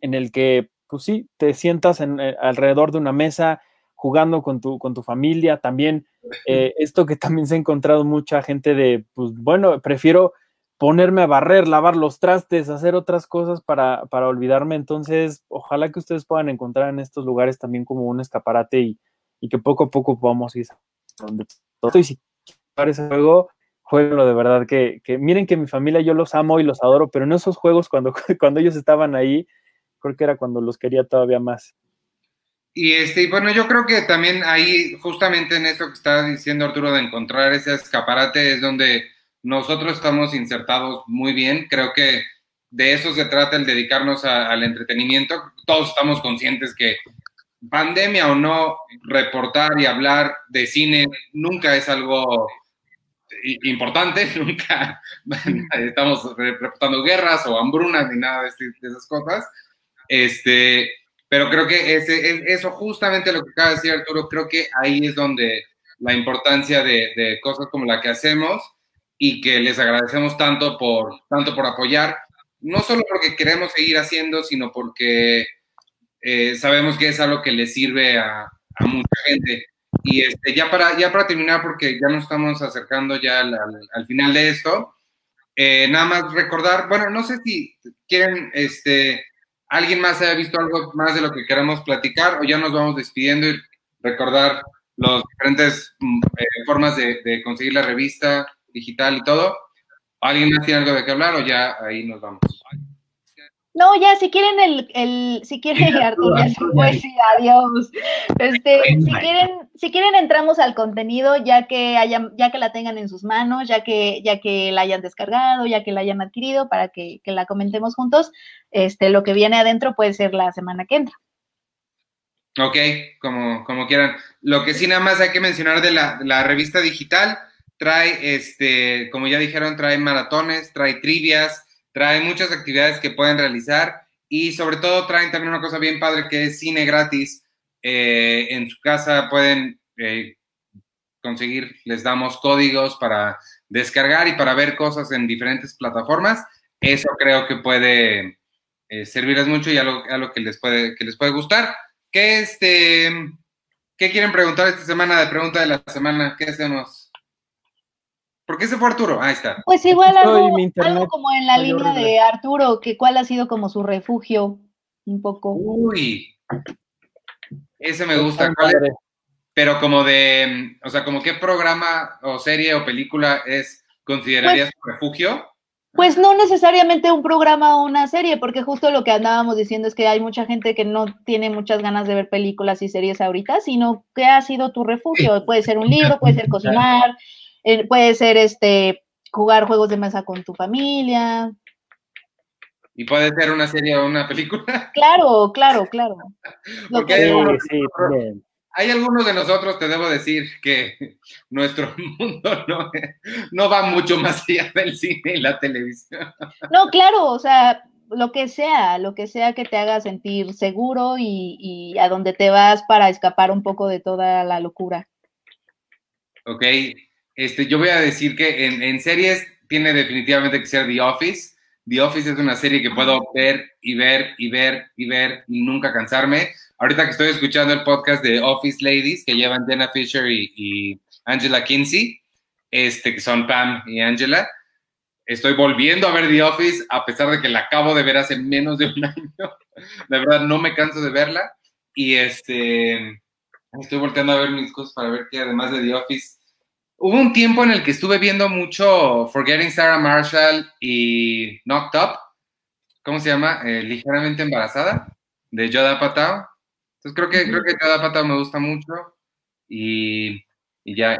en el que pues sí, te sientas en, eh, alrededor de una mesa jugando con tu, con tu familia. También eh, esto que también se ha encontrado mucha gente de, pues bueno, prefiero ponerme a barrer, lavar los trastes, hacer otras cosas para, para olvidarme. Entonces, ojalá que ustedes puedan encontrar en estos lugares también como un escaparate y, y que poco a poco podamos ir donde todo. Y si ese juego, jueguenlo de verdad, que, que, miren que mi familia yo los amo y los adoro, pero en esos juegos cuando, cuando ellos estaban ahí, creo que era cuando los quería todavía más. Y este, bueno, yo creo que también ahí, justamente en eso que estaba diciendo Arturo, de encontrar ese escaparate, es donde nosotros estamos insertados muy bien. Creo que de eso se trata el dedicarnos al entretenimiento. Todos estamos conscientes que pandemia o no, reportar y hablar de cine nunca es algo importante, nunca estamos reportando guerras o hambrunas ni nada de esas cosas. Este, pero creo que ese, eso justamente lo que acaba de decir Arturo, creo que ahí es donde la importancia de, cosas como la que hacemos y que les agradecemos tanto por, tanto por apoyar, no solo porque queremos seguir haciendo, sino porque eh, sabemos que es algo que le sirve a, mucha gente. Y este, ya, para, ya para terminar, porque ya nos estamos acercando ya al, final de esto, eh, nada más recordar, bueno, no sé si quieren este, ¿Alguien más haya visto algo más de lo que queremos platicar o ya nos vamos despidiendo y recordar las diferentes mm, eh, formas de, conseguir la revista digital y todo? ¿Alguien más tiene algo de qué hablar o ya ahí nos vamos? No, ya, si quieren el, el si quieren Arturo, pues sí, adiós. Este, si quieren, si quieren entramos al contenido, ya que hayan, ya que la tengan en sus manos, ya que, ya que la hayan descargado, ya que la hayan adquirido, para que, que la comentemos juntos. Este, lo que viene adentro puede ser la semana que entra. Ok, como, como quieran. Lo que sí nada más hay que mencionar de la, la revista digital, trae, este, como ya dijeron, trae maratones, trae trivias, trae muchas actividades que pueden realizar y sobre todo traen también una cosa bien padre que es cine gratis. Eh, en su casa pueden eh, conseguir, les damos códigos para descargar y para ver cosas en diferentes plataformas. Eso creo que puede eh, servirles mucho y algo, algo que, les puede, que les puede gustar. ¿Qué, este, ¿Qué quieren preguntar esta semana de pregunta de la semana? ¿Qué hacemos? ¿Por qué se fue Arturo? Ahí está. Pues igual algo, algo como en la línea de Arturo, que cuál ha sido como su refugio, un poco. Uy, ese me gusta. Pero como de, o sea, como qué programa o serie o película es, considerarías tu refugio? Pues no necesariamente un programa o una serie, porque justo lo que andábamos diciendo es que hay mucha gente que no tiene muchas ganas de ver películas y series ahorita, sino que ha sido tu refugio. Puede ser un libro, puede ser cocinar, eh, puede ser este jugar juegos de mesa con tu familia. ¿Y puede ser una serie o una película? Claro, claro, claro. hay, algunos, de nosotros, te debo decir, que nuestro mundo no, no va mucho más allá del cine y la televisión. No, claro, o sea, lo que sea, lo que sea que te haga sentir seguro y, y, a donde te vas para escapar un poco de toda la locura. Ok, este, yo voy a decir que en, en series tiene definitivamente que ser The Office. The Office es una serie que puedo ver y ver y ver y ver y nunca cansarme. Ahorita que estoy escuchando el podcast de Office Ladies que llevan Dana Fisher y, Angela Kinsey, este, que son Pam y Angela, estoy volviendo a ver The Office a pesar de que la acabo de ver hace menos de un año. De verdad, no me canso de verla. Y este, estoy volteando a ver mis cosas para ver que además de The Office Hubo un tiempo en el que estuve viendo mucho Forgetting Sarah Marshall y Knocked Up. ¿Cómo se llama? Eh, Ligeramente embarazada, de Yoda Patao. Entonces creo que, creo que Yoda Patao me gusta mucho. Y, ya.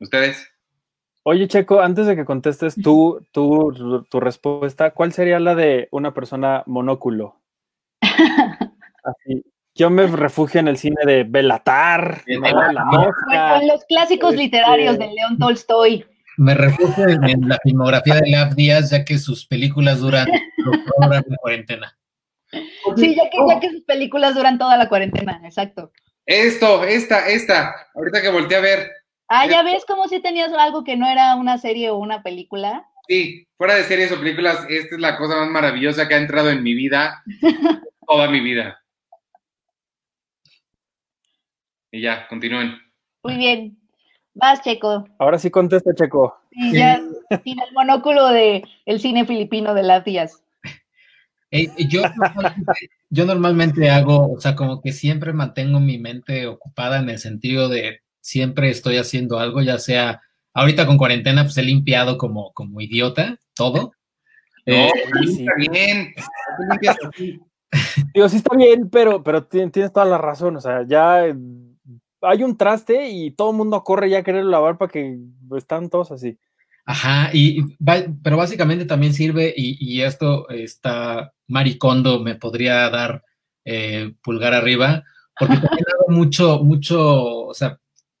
¿Ustedes? Oye, Checo, antes de que contestes tú, tú, tu respuesta, ¿cuál sería la de una persona monóculo? Así, yo me refugio en el cine de Belatar, La Mosca. los clásicos literarios de León Tolstoy. Me refugio en, la filmografía de Leaf Díaz, ya que sus películas duran horas de cuarentena. Sí, ya que, ya que sus películas duran toda la cuarentena, exacto. Esto, esta, esta, ahorita que volteé a ver. Ah, ya ves como si tenías algo que no era una serie o una película. Sí, fuera de series o películas, esta es la cosa más maravillosa que ha entrado en mi vida, toda mi vida. Y ya, continúen. Muy bien. Vas, Checo. Ahora sí contesta, Checo. Sí, ya, sin el monóculo de el cine filipino de las días. yo, yo normalmente hago, o sea, como que siempre mantengo mi mente ocupada en el sentido de siempre estoy haciendo algo, ya sea ahorita con cuarentena, pues he limpiado como, como idiota todo. No, eh, está bien. Digo, sí está bien, pero, pero tienes toda la razón. O sea, ya hay un traste y todo el mundo corre ya a querer lavar para que están todos así. Ajá, y, pero básicamente también sirve, y, esto está Maricondo me podría dar eh, pulgar arriba, porque también hago mucho, mucho, o sea.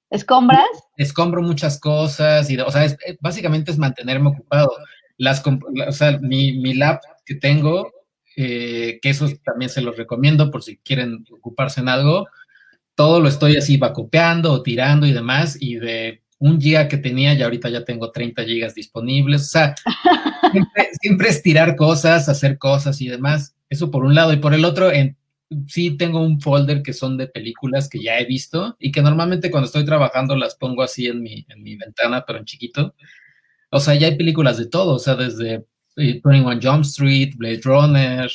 ¿Escombras? Escombro muchas cosas, y, o sea, básicamente es mantenerme ocupado. Las, o sea, mi, mi lab que tengo, eh, que eso también se los recomiendo por si quieren ocuparse en algo, todo lo estoy así vacopeando o tirando y demás, y de un giga que tenía, ya ahorita ya tengo 30 gigas disponibles, o sea, siempre, es tirar cosas, hacer cosas y demás, eso por un lado, y por el otro, en, sí tengo un folder que son de películas que ya he visto y que normalmente cuando estoy trabajando las pongo así en mi, en mi ventana, pero en chiquito. O sea, ya hay películas de todo, o sea, desde 21 eh, Jump Street, Blade Runner,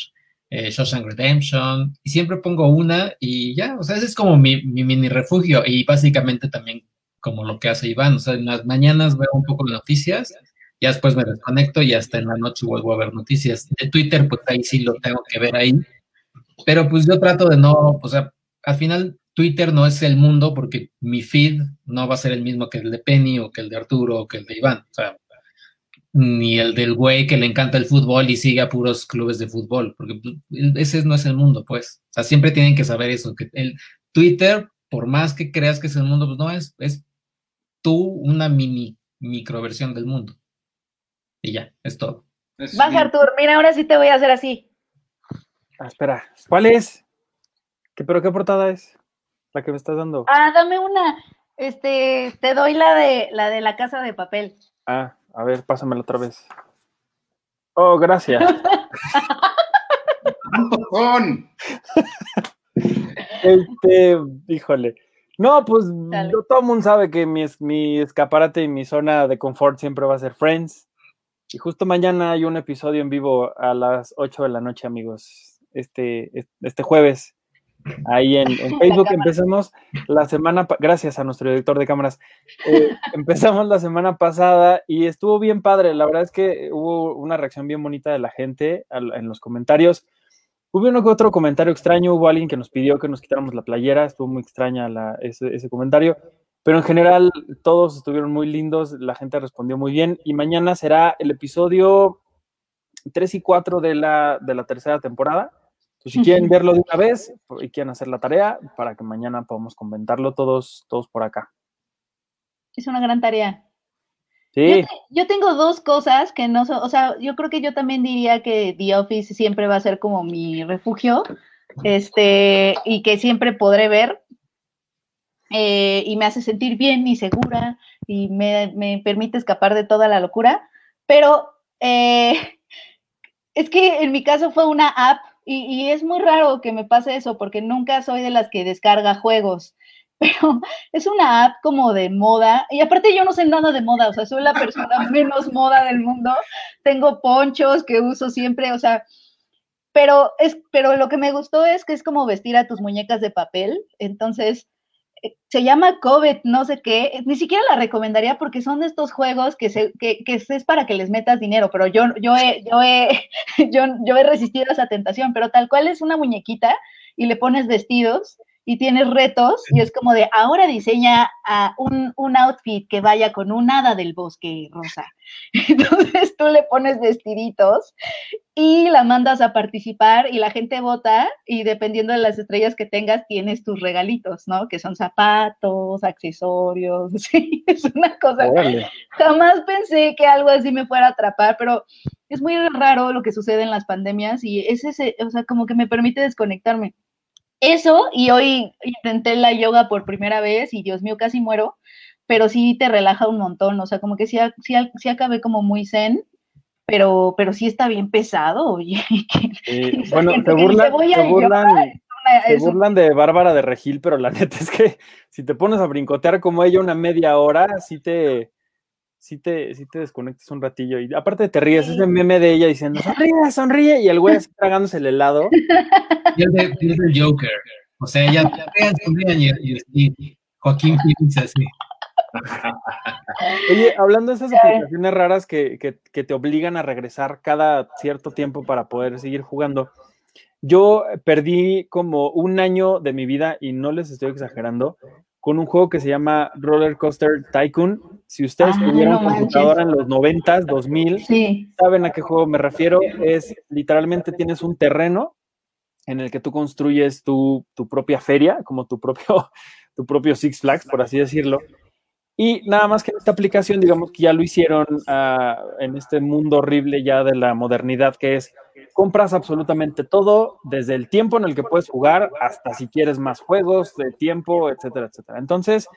eh, Shawshank Redemption, y siempre pongo una y ya, o sea, ese es como mi, mini refugio y básicamente también como lo que hace Iván, o sea, en las mañanas veo un poco de noticias, ya después me desconecto y hasta en la noche vuelvo a ver noticias. De Twitter, pues ahí sí lo tengo que ver ahí, pero pues yo trato de no, o sea, al final Twitter no es el mundo porque mi feed no va a ser el mismo que el de Penny o que el de Arturo o que el de Iván, o sea, ni el del güey que le encanta el fútbol y sigue a puros clubes de fútbol, porque pues, ese no es el mundo, pues. O sea, siempre tienen que saber eso, que el Twitter, por más que creas que es el mundo, pues no es, es tú una mini microversión del mundo. Y ya, es todo. Vas, Artur, mira, ahora sí te voy a hacer así. Ah, espera, ¿cuál es? ¿Qué, ¿Pero qué portada es? La que me estás dando. Ah, dame una. Este, te doy la de la de la casa de papel. Ah, a ver, pásamelo otra vez. Oh, gracias. este, híjole. No, pues todo el mundo sabe que mi, mi escaparate y mi zona de confort siempre va a ser Friends. Y justo mañana hay un episodio en vivo a las 8 de la noche, amigos. Este, este jueves. Ahí en, Facebook empezamos la semana, gracias a nuestro director de cámaras, eh, empezamos la semana pasada y estuvo bien padre. La verdad es que hubo una reacción bien bonita de la gente en los comentarios. Hubo uno que otro comentario extraño, hubo alguien que nos pidió que nos quitáramos la playera, estuvo muy extraña ese, comentario, pero en general todos estuvieron muy lindos, la gente respondió muy bien y mañana será el episodio 3 y 4 de la, de la tercera temporada. Si quieren verlo de una vez y quieren hacer la tarea, para que mañana podamos comentarlo todos, todos por acá. Es una gran tarea. Sí. Yo, tengo dos cosas que no son, o sea, yo creo que yo también diría que The Office siempre va a ser como mi refugio, este, y que siempre podré ver, eh, y me hace sentir bien y segura, y me, permite escapar de toda la locura, pero eh, es que en mi caso fue una app, y, es muy raro que me pase eso, porque nunca soy de las que descarga juegos pero es una app como de moda, y aparte yo no sé nada de moda, o sea, soy la persona menos moda del mundo, tengo ponchos que uso siempre, o sea, pero es, pero lo que me gustó es que es como vestir a tus muñecas de papel, entonces se llama COVID, no sé qué, ni siquiera la recomendaría porque son estos juegos que, se, que, que es para que les metas dinero, pero yo, yo, he, yo, he, yo, yo he resistido esa tentación, pero tal cual es una muñequita y le pones vestidos y tienes retos y es como de ahora diseña un, un, outfit que vaya con un hada del bosque rosa. Entonces tú le pones vestiditos y la mandas a participar y la gente vota y dependiendo de las estrellas que tengas tienes tus regalitos, ¿no? Que son zapatos, accesorios, sí, es una cosa. Jamás pensé que algo así me fuera a atrapar, pero es muy raro lo que sucede en las pandemias y es ese, o sea, como que me permite desconectarme eso, y hoy intenté la yoga por primera vez y Dios mío, casi muero, pero sí te relaja un montón, o sea, como que sí, sí, acabé como muy zen, pero, pero sí está bien pesado, oye. bueno, te, burlan, burlan, de Bárbara de Regil, pero la neta es que si te pones a brincotear como ella una media hora, sí te, sí te, sí te desconectas un ratillo. Y aparte te ríes, ese meme de ella diciendo, sonríe, sonríe, y el güey así tragándose el helado. Es de, Joker. O sea, ella sonríen y, y, Joaquín Phoenix así. Oye, hablando de esas aplicaciones raras que, que, que, te obligan a regresar cada cierto tiempo para poder seguir jugando, yo perdí como un año de mi vida, y no les estoy exagerando, con un juego que se llama Roller Coaster Tycoon. Si ustedes ah, tuvieron computadora en los 90s, 2000, saben a qué juego me refiero. Es literalmente tienes un terreno en el que tú construyes tu, propia feria, como tu propio, tu propio Six Flags, por así decirlo. Y nada más que esta aplicación, digamos que ya lo hicieron ah, en este mundo horrible ya de la modernidad, que es compras absolutamente todo, desde el tiempo en el que puedes jugar hasta si quieres más juegos de tiempo, etcétera, etcétera. Entonces,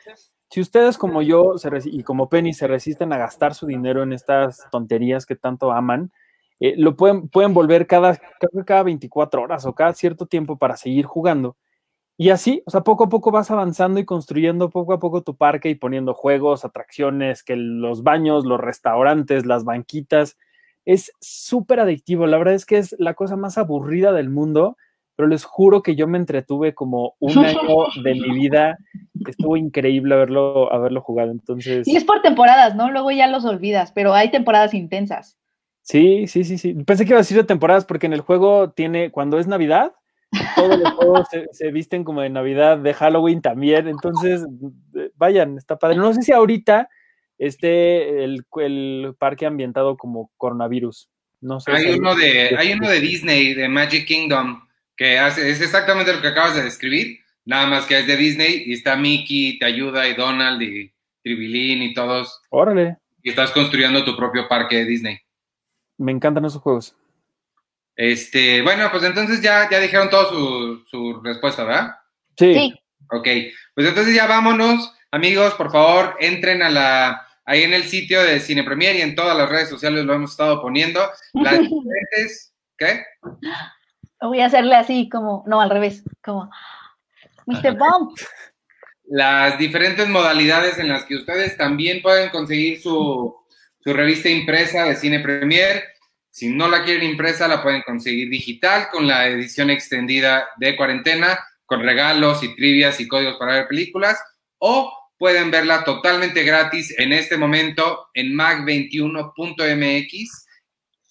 si ustedes como yo y como Penny se resisten a gastar su dinero en estas tonterías que tanto aman, eh, lo pueden, pueden volver cada, cada 24 horas o cada cierto tiempo para seguir jugando. Y así, o sea, poco a poco vas avanzando y construyendo poco a poco tu parque y poniendo juegos, atracciones, que los baños, los restaurantes, las banquitas, es súper adictivo. La verdad es que es la cosa más aburrida del mundo, pero les juro que yo me entretuve como un año de mi vida. Estuvo increíble haberlo, haberlo jugado. Entonces. Y es por temporadas, ¿no? Luego ya los olvidas, pero hay temporadas intensas. Sí, sí, sí, sí. Pensé que iba a decir de temporadas porque en el juego tiene, cuando es Navidad, todos los juegos se, se, visten como de Navidad, de Halloween también. Entonces, vayan, está padre. No sé si ahorita el, el parque ambientado como coronavirus. No sé. Hay, uno de, hay uno de Disney, de Magic Kingdom, que hace, es exactamente lo que acabas de describir, nada más que es de Disney y está Mickey, te ayuda y Donald y Tribilín y todos. Órale. Y estás construyendo tu propio parque de Disney. Me encantan esos juegos. Este, bueno, pues entonces ya, ya dijeron toda su, su respuesta, ¿verdad? Sí. sí. Ok, pues entonces ya vámonos. Amigos, por favor, entren a la ahí en el sitio de Cine Premier y en todas las redes sociales lo hemos estado poniendo. Las diferentes, ¿qué? Voy a hacerle así como, no, al revés, como Mr. Bump. Las diferentes modalidades en las que ustedes también pueden conseguir su, su revista impresa de Cine Premier. Si no la quieren impresa, la pueden conseguir digital con la edición extendida de cuarentena, con regalos y trivias y códigos para ver películas, o pueden verla totalmente gratis en este momento en mag21.mx.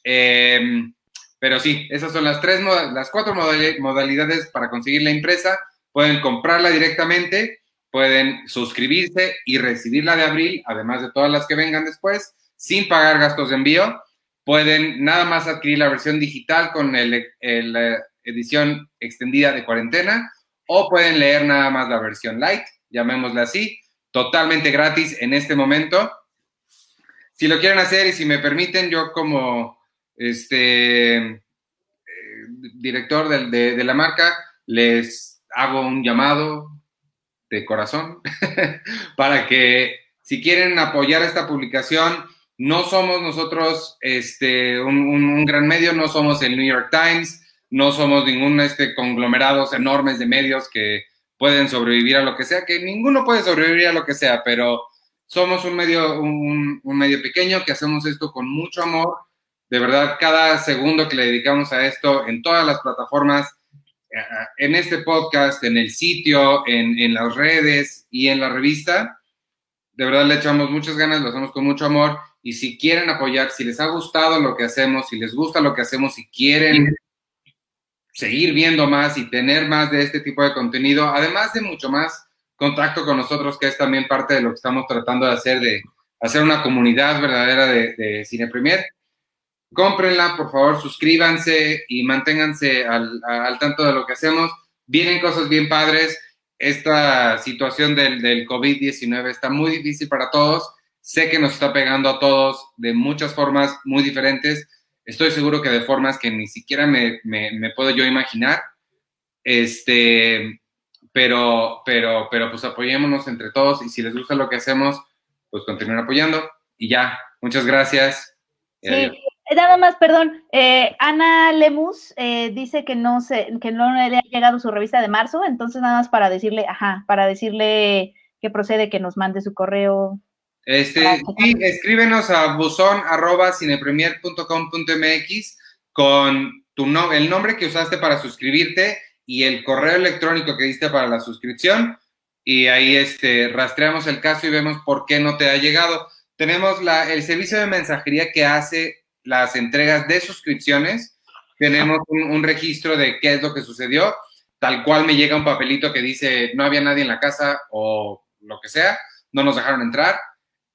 Em, pero sí, esas son las tres, las cuatro modalidades para conseguir la impresa. Pueden comprarla directamente, pueden suscribirse y recibirla de abril, además de todas las que vengan después, sin pagar gastos de envío pueden nada más adquirir la versión digital con la edición extendida de cuarentena o pueden leer nada más la versión light, llamémosla así, totalmente gratis en este momento. Si lo quieren hacer y si me permiten, yo como este eh, director de, de la marca les hago un llamado de corazón para que si quieren apoyar esta publicación, no somos nosotros este, un, gran medio, no somos el New York Times, no somos ningún este, conglomerados enormes de medios que pueden sobrevivir a lo que sea, que ninguno puede sobrevivir a lo que sea, pero somos un medio, un, medio pequeño que hacemos esto con mucho amor. De verdad, cada segundo que le dedicamos a esto en todas las plataformas, eh, en este podcast, en el sitio, en, en las redes y en la revista, de verdad le echamos muchas ganas, lo hacemos con mucho amor y si quieren apoyar, si les ha gustado lo que hacemos, si les gusta lo que hacemos, si quieren seguir viendo más y tener más de este tipo de contenido, además de mucho más contacto con nosotros, que es también parte de lo que estamos tratando de hacer, de hacer una comunidad verdadera de, Cine Premier. Cómprenla, por favor, suscríbanse y manténganse al, al, tanto de lo que hacemos. Vienen cosas bien padres. Esta situación del, del COVID-19 está muy difícil para todos Sé que nos está pegando a todos de muchas formas muy diferentes. Estoy seguro que de formas que ni siquiera me, puedo yo imaginar. Este, pero, pero, pero pues apoyémonos entre todos y si les gusta lo que hacemos, pues continúen apoyando. Y ya, muchas gracias. Sí, eh, nada más, perdón. Eh, Ana Lemus eh, dice que no se, que no le ha llegado su revista de marzo, entonces nada más para decirle, ajá, para decirle que procede que nos mande su correo este, sí, escríbenos a buzón arroba cinepremier.com.mx con tu no, el nombre que usaste para suscribirte y el correo electrónico que diste para la suscripción y ahí este, rastreamos el caso y vemos por qué no te ha llegado. Tenemos la, el servicio de mensajería que hace las entregas de suscripciones. Tenemos un, un registro de qué es lo que sucedió. Tal cual me llega un papelito que dice no había nadie en la casa o lo que sea, no nos dejaron entrar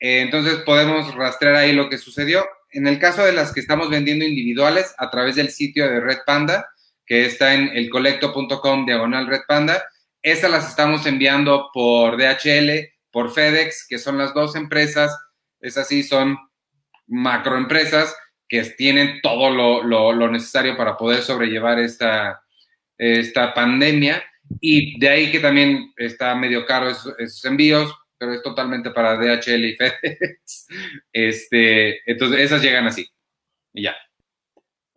eh, entonces podemos rastrear ahí lo que sucedió. En el caso de las que estamos vendiendo individuales a través del sitio de Red Panda, que está en elcolecto.com diagonal Red Panda, estas las estamos enviando por DHL, por FedEx, que son las dos empresas, es así, son macroempresas que tienen todo lo, necesario para poder sobrellevar esta, esta pandemia. Y de ahí que también está medio caro esos envíos, pero es totalmente para DHL y FedEx. Este, entonces, esas llegan así. Y ya.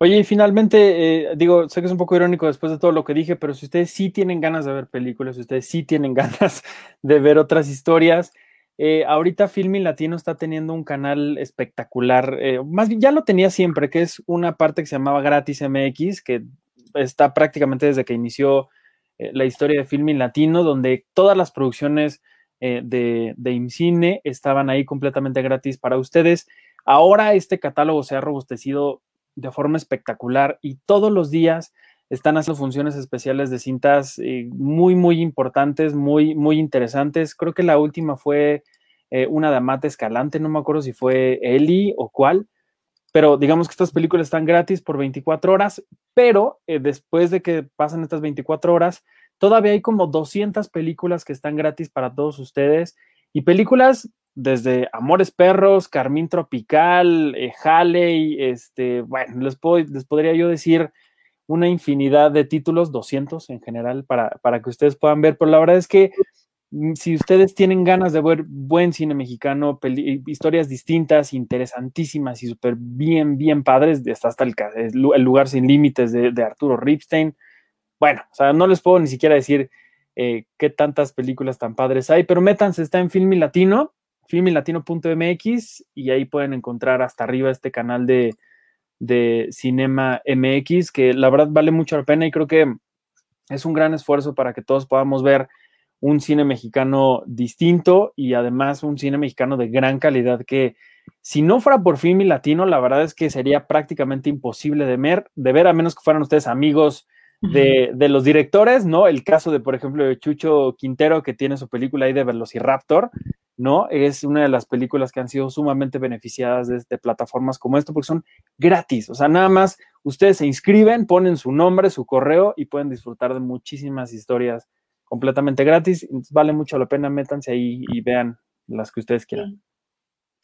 Oye, y finalmente, eh, digo, sé que es un poco irónico después de todo lo que dije, pero si ustedes sí tienen ganas de ver películas, si ustedes sí tienen ganas de ver otras historias, eh, ahorita Filming Latino está teniendo un canal espectacular, eh, más bien ya lo tenía siempre, que es una parte que se llamaba Gratis MX, que está prácticamente desde que inició la historia de Filming Latino, donde todas las producciones eh, de, de IMCINE estaban ahí completamente gratis para ustedes. Ahora este catálogo se ha robustecido de forma espectacular y todos los días están haciendo funciones especiales de cintas eh, muy, muy importantes, muy, muy interesantes. Creo que la última fue eh, una de Amate Escalante, no me acuerdo si fue Eli o cuál, pero digamos que estas películas están gratis por 24 horas, pero después de que pasan estas 24 horas, Todavía hay como 200 películas que están gratis para todos ustedes y películas desde Amores Perros, Carmín Tropical, eh, Halley, este, bueno, les, les podría yo decir una infinidad de títulos, 200 en general, para, para que ustedes puedan ver, pero la verdad es que mm, si ustedes tienen ganas de ver buen cine mexicano, historias distintas, interesantísimas y súper bien, bien padres, está hasta el, el lugar sin límites de, de, Arturo Ripstein. Bueno, o sea, no les puedo ni siquiera decir eh, qué tantas películas tan padres hay, pero métanse, está en Filmi Latino, filmilatino.mx y ahí pueden encontrar hasta arriba este canal de, de Cinema MX, que la verdad vale mucho la pena y creo que es un gran esfuerzo para que todos podamos ver un cine mexicano distinto y además un cine mexicano de gran calidad que si no fuera por Filmi Latino, la verdad es que sería prácticamente imposible de ver, de ver a menos que fueran ustedes amigos de, de, los directores, ¿no? El caso de, por ejemplo, de Chucho Quintero, que tiene su película ahí de Velociraptor, ¿no? Es una de las películas que han sido sumamente beneficiadas de, plataformas como esto, porque son gratis, o sea, nada más ustedes se inscriben, ponen su nombre, su correo y pueden disfrutar de muchísimas historias completamente gratis. Vale mucho la pena, métanse ahí y vean las que ustedes quieran.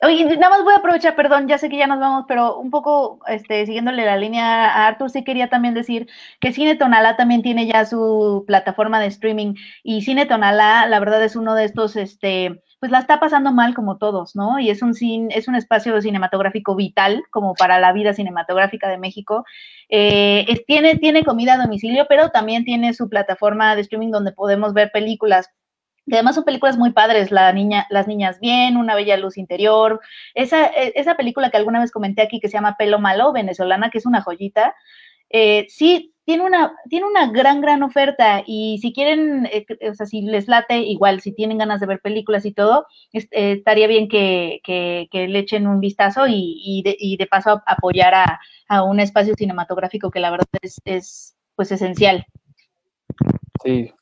Oye, nada más voy a aprovechar, perdón, ya sé que ya nos vamos, pero un poco este, siguiéndole la línea a Arthur, sí quería también decir que Cine Tonalá también tiene ya su plataforma de streaming y Cine Tonalá, la verdad, es uno de estos, este, pues la está pasando mal como todos, ¿no? Y es un, es un espacio cinematográfico vital como para la vida cinematográfica de México. Eh, tiene, tiene comida a domicilio, pero también tiene su plataforma de streaming donde podemos ver películas además son películas muy padres, La niña, Las niñas bien, Una bella luz interior. Esa, e, esa película que alguna vez comenté aquí que se llama Pelo Malo, venezolana, que es una joyita, eh, sí tiene una, tiene una gran, gran oferta y si quieren, eh, o sea, si les late, igual, si tienen ganas de ver películas y todo, eh, estaría bien que, que, le echen un vistazo y, y, de, y de, paso apoyar a, a, un espacio cinematográfico que la verdad es, es pues esencial. Sí,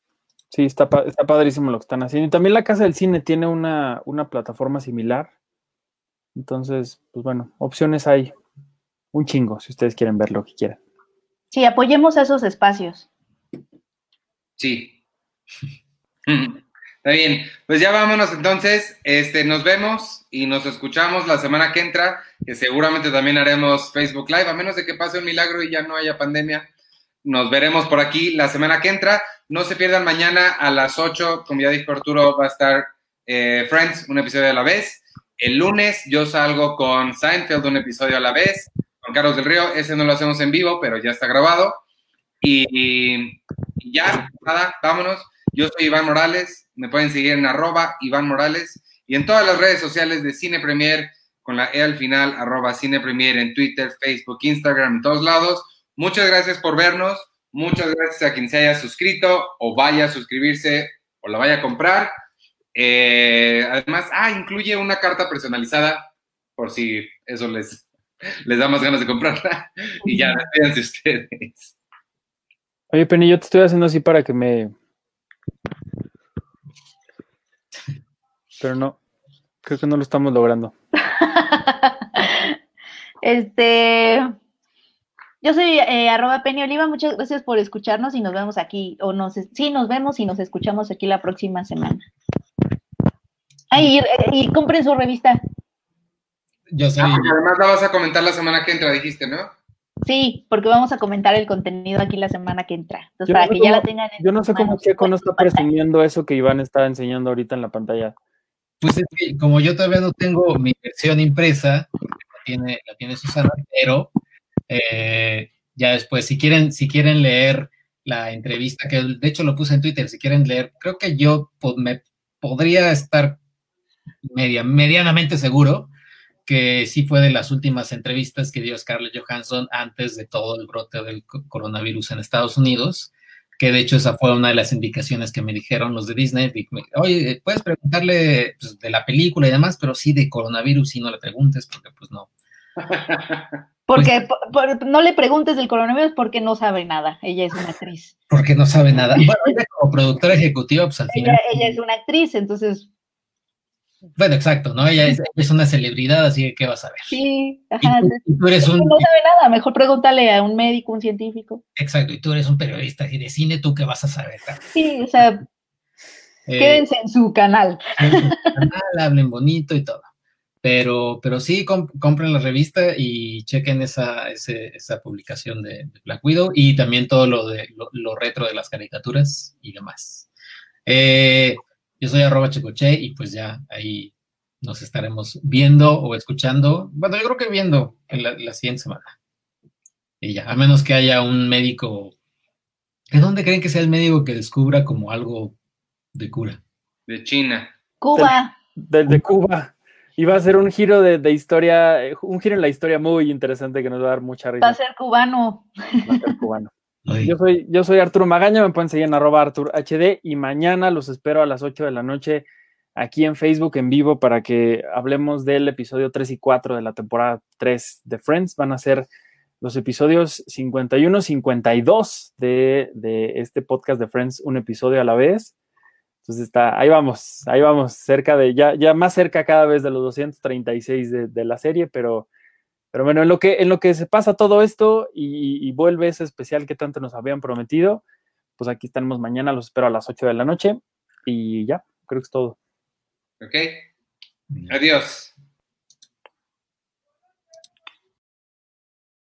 Sí, está, está padrísimo lo que están haciendo. Y también la Casa del Cine tiene una, plataforma similar. Entonces, pues bueno, opciones hay un chingo si ustedes quieren ver lo que quieran. Sí, apoyemos esos espacios. Sí. Está bien, pues ya vámonos entonces, este, nos vemos y nos escuchamos la semana que entra, que seguramente también haremos Facebook Live, a menos de que pase un milagro y ya no haya pandemia. Nos veremos por aquí la semana que entra. No se pierdan mañana a las 8, como ya dijo Arturo, va a estar eh, Friends, un episodio a la vez. El lunes yo salgo con Seinfeld, un episodio a la vez. Con Carlos del Río, ese no lo hacemos en vivo, pero ya está grabado. Y, ya, nada, vámonos. Yo soy Iván Morales, me pueden seguir en arroba Iván Morales y en todas las redes sociales de Cine Premier con la E al final, arroba Cine Premier en Twitter, Facebook, Instagram, en todos lados. Muchas gracias por vernos. Muchas gracias a quien se haya suscrito o vaya a suscribirse o la vaya a comprar. Eh, además, ah, incluye una carta personalizada por si eso les, les da más ganas de comprarla. Y ya, despídense ustedes. Oye, Penny, yo te estoy haciendo así para que me. Pero no, creo que no lo estamos logrando. este. Yo soy eh, arroba Penny Oliva, muchas gracias por escucharnos y nos vemos aquí, o nos, sí, nos vemos y nos escuchamos aquí la próxima semana. Ay, y, compren su revista. Yo soy... Ah, además la vas a comentar la semana que entra, dijiste, ¿no? Sí, porque vamos a comentar el contenido aquí la semana que entra. Entonces, para que ya la tengan. yo no sé cómo Checo no está presumiendo eso que Iván está enseñando ahorita en la pantalla. Pues es que como yo todavía no tengo mi versión impresa, la tiene, la tiene Susana, pero eh, ya después, si quieren, si quieren leer la entrevista, que de hecho lo puse en Twitter, si quieren leer, creo que yo me podría estar media, medianamente seguro que sí fue de las últimas entrevistas que dio Scarlett Johansson antes de todo el brote del coronavirus en Estados Unidos, que de hecho esa fue una de las indicaciones que me dijeron los de Disney. Oye, puedes preguntarle pues, de la película y demás, pero sí de coronavirus sí no le preguntes porque pues no. Porque no le preguntes del coronavirus porque no sabe nada. Ella es una actriz. Porque no sabe nada. Bueno, ella como productora ejecutiva, pues al final. Ella es una actriz, entonces. Bueno, exacto, ¿no? Ella es, una celebridad, así que ¿qué vas a ver? Sí, ajá. Y tú, eres un... No sabe nada, mejor pregúntale a un médico, un científico. Exacto, y tú eres un periodista de cine, ¿tú qué vas a saber? Sí, o sea, eh, quédense en su canal. En su canal, hablen bonito y todo. Pero, pero sí, compren la revista y chequen esa, esa publicación de, Black Widow y también todo lo de lo, retro de las caricaturas y demás. Eh, Yo soy arroba checoche y pues ya ahí nos estaremos viendo o escuchando. Bueno, yo creo que viendo en la, la siguiente semana. Y ya, a menos que haya un médico. ¿De dónde creen que sea el médico que descubra como algo de cura? De China. Cuba. Del de Cuba. Y va a ser un giro de, de historia, un giro en la historia muy interesante que nos va a dar mucha risa. Va a ser cubano. Va a ser cubano. Ay, Yo soy, yo soy Arturo Magaña, me pueden seguir en arroba Artur HD y mañana los espero a las 8 de la noche aquí en Facebook en vivo para que hablemos del episodio 3 y 4 de la temporada 3 de Friends. Van a ser los episodios 51, 52 de, de este podcast de Friends, un episodio a la vez. Entonces está, ahí vamos, ahí vamos, cerca de, ya, ya más cerca cada vez de los 236 de, de la serie, pero, pero bueno, en lo, que, en lo que se pasa todo esto y, y vuelve ese especial que tanto nos habían prometido, pues aquí estaremos mañana, los espero a las 8 de la noche y ya, creo que es todo. ¿Ok? Adiós.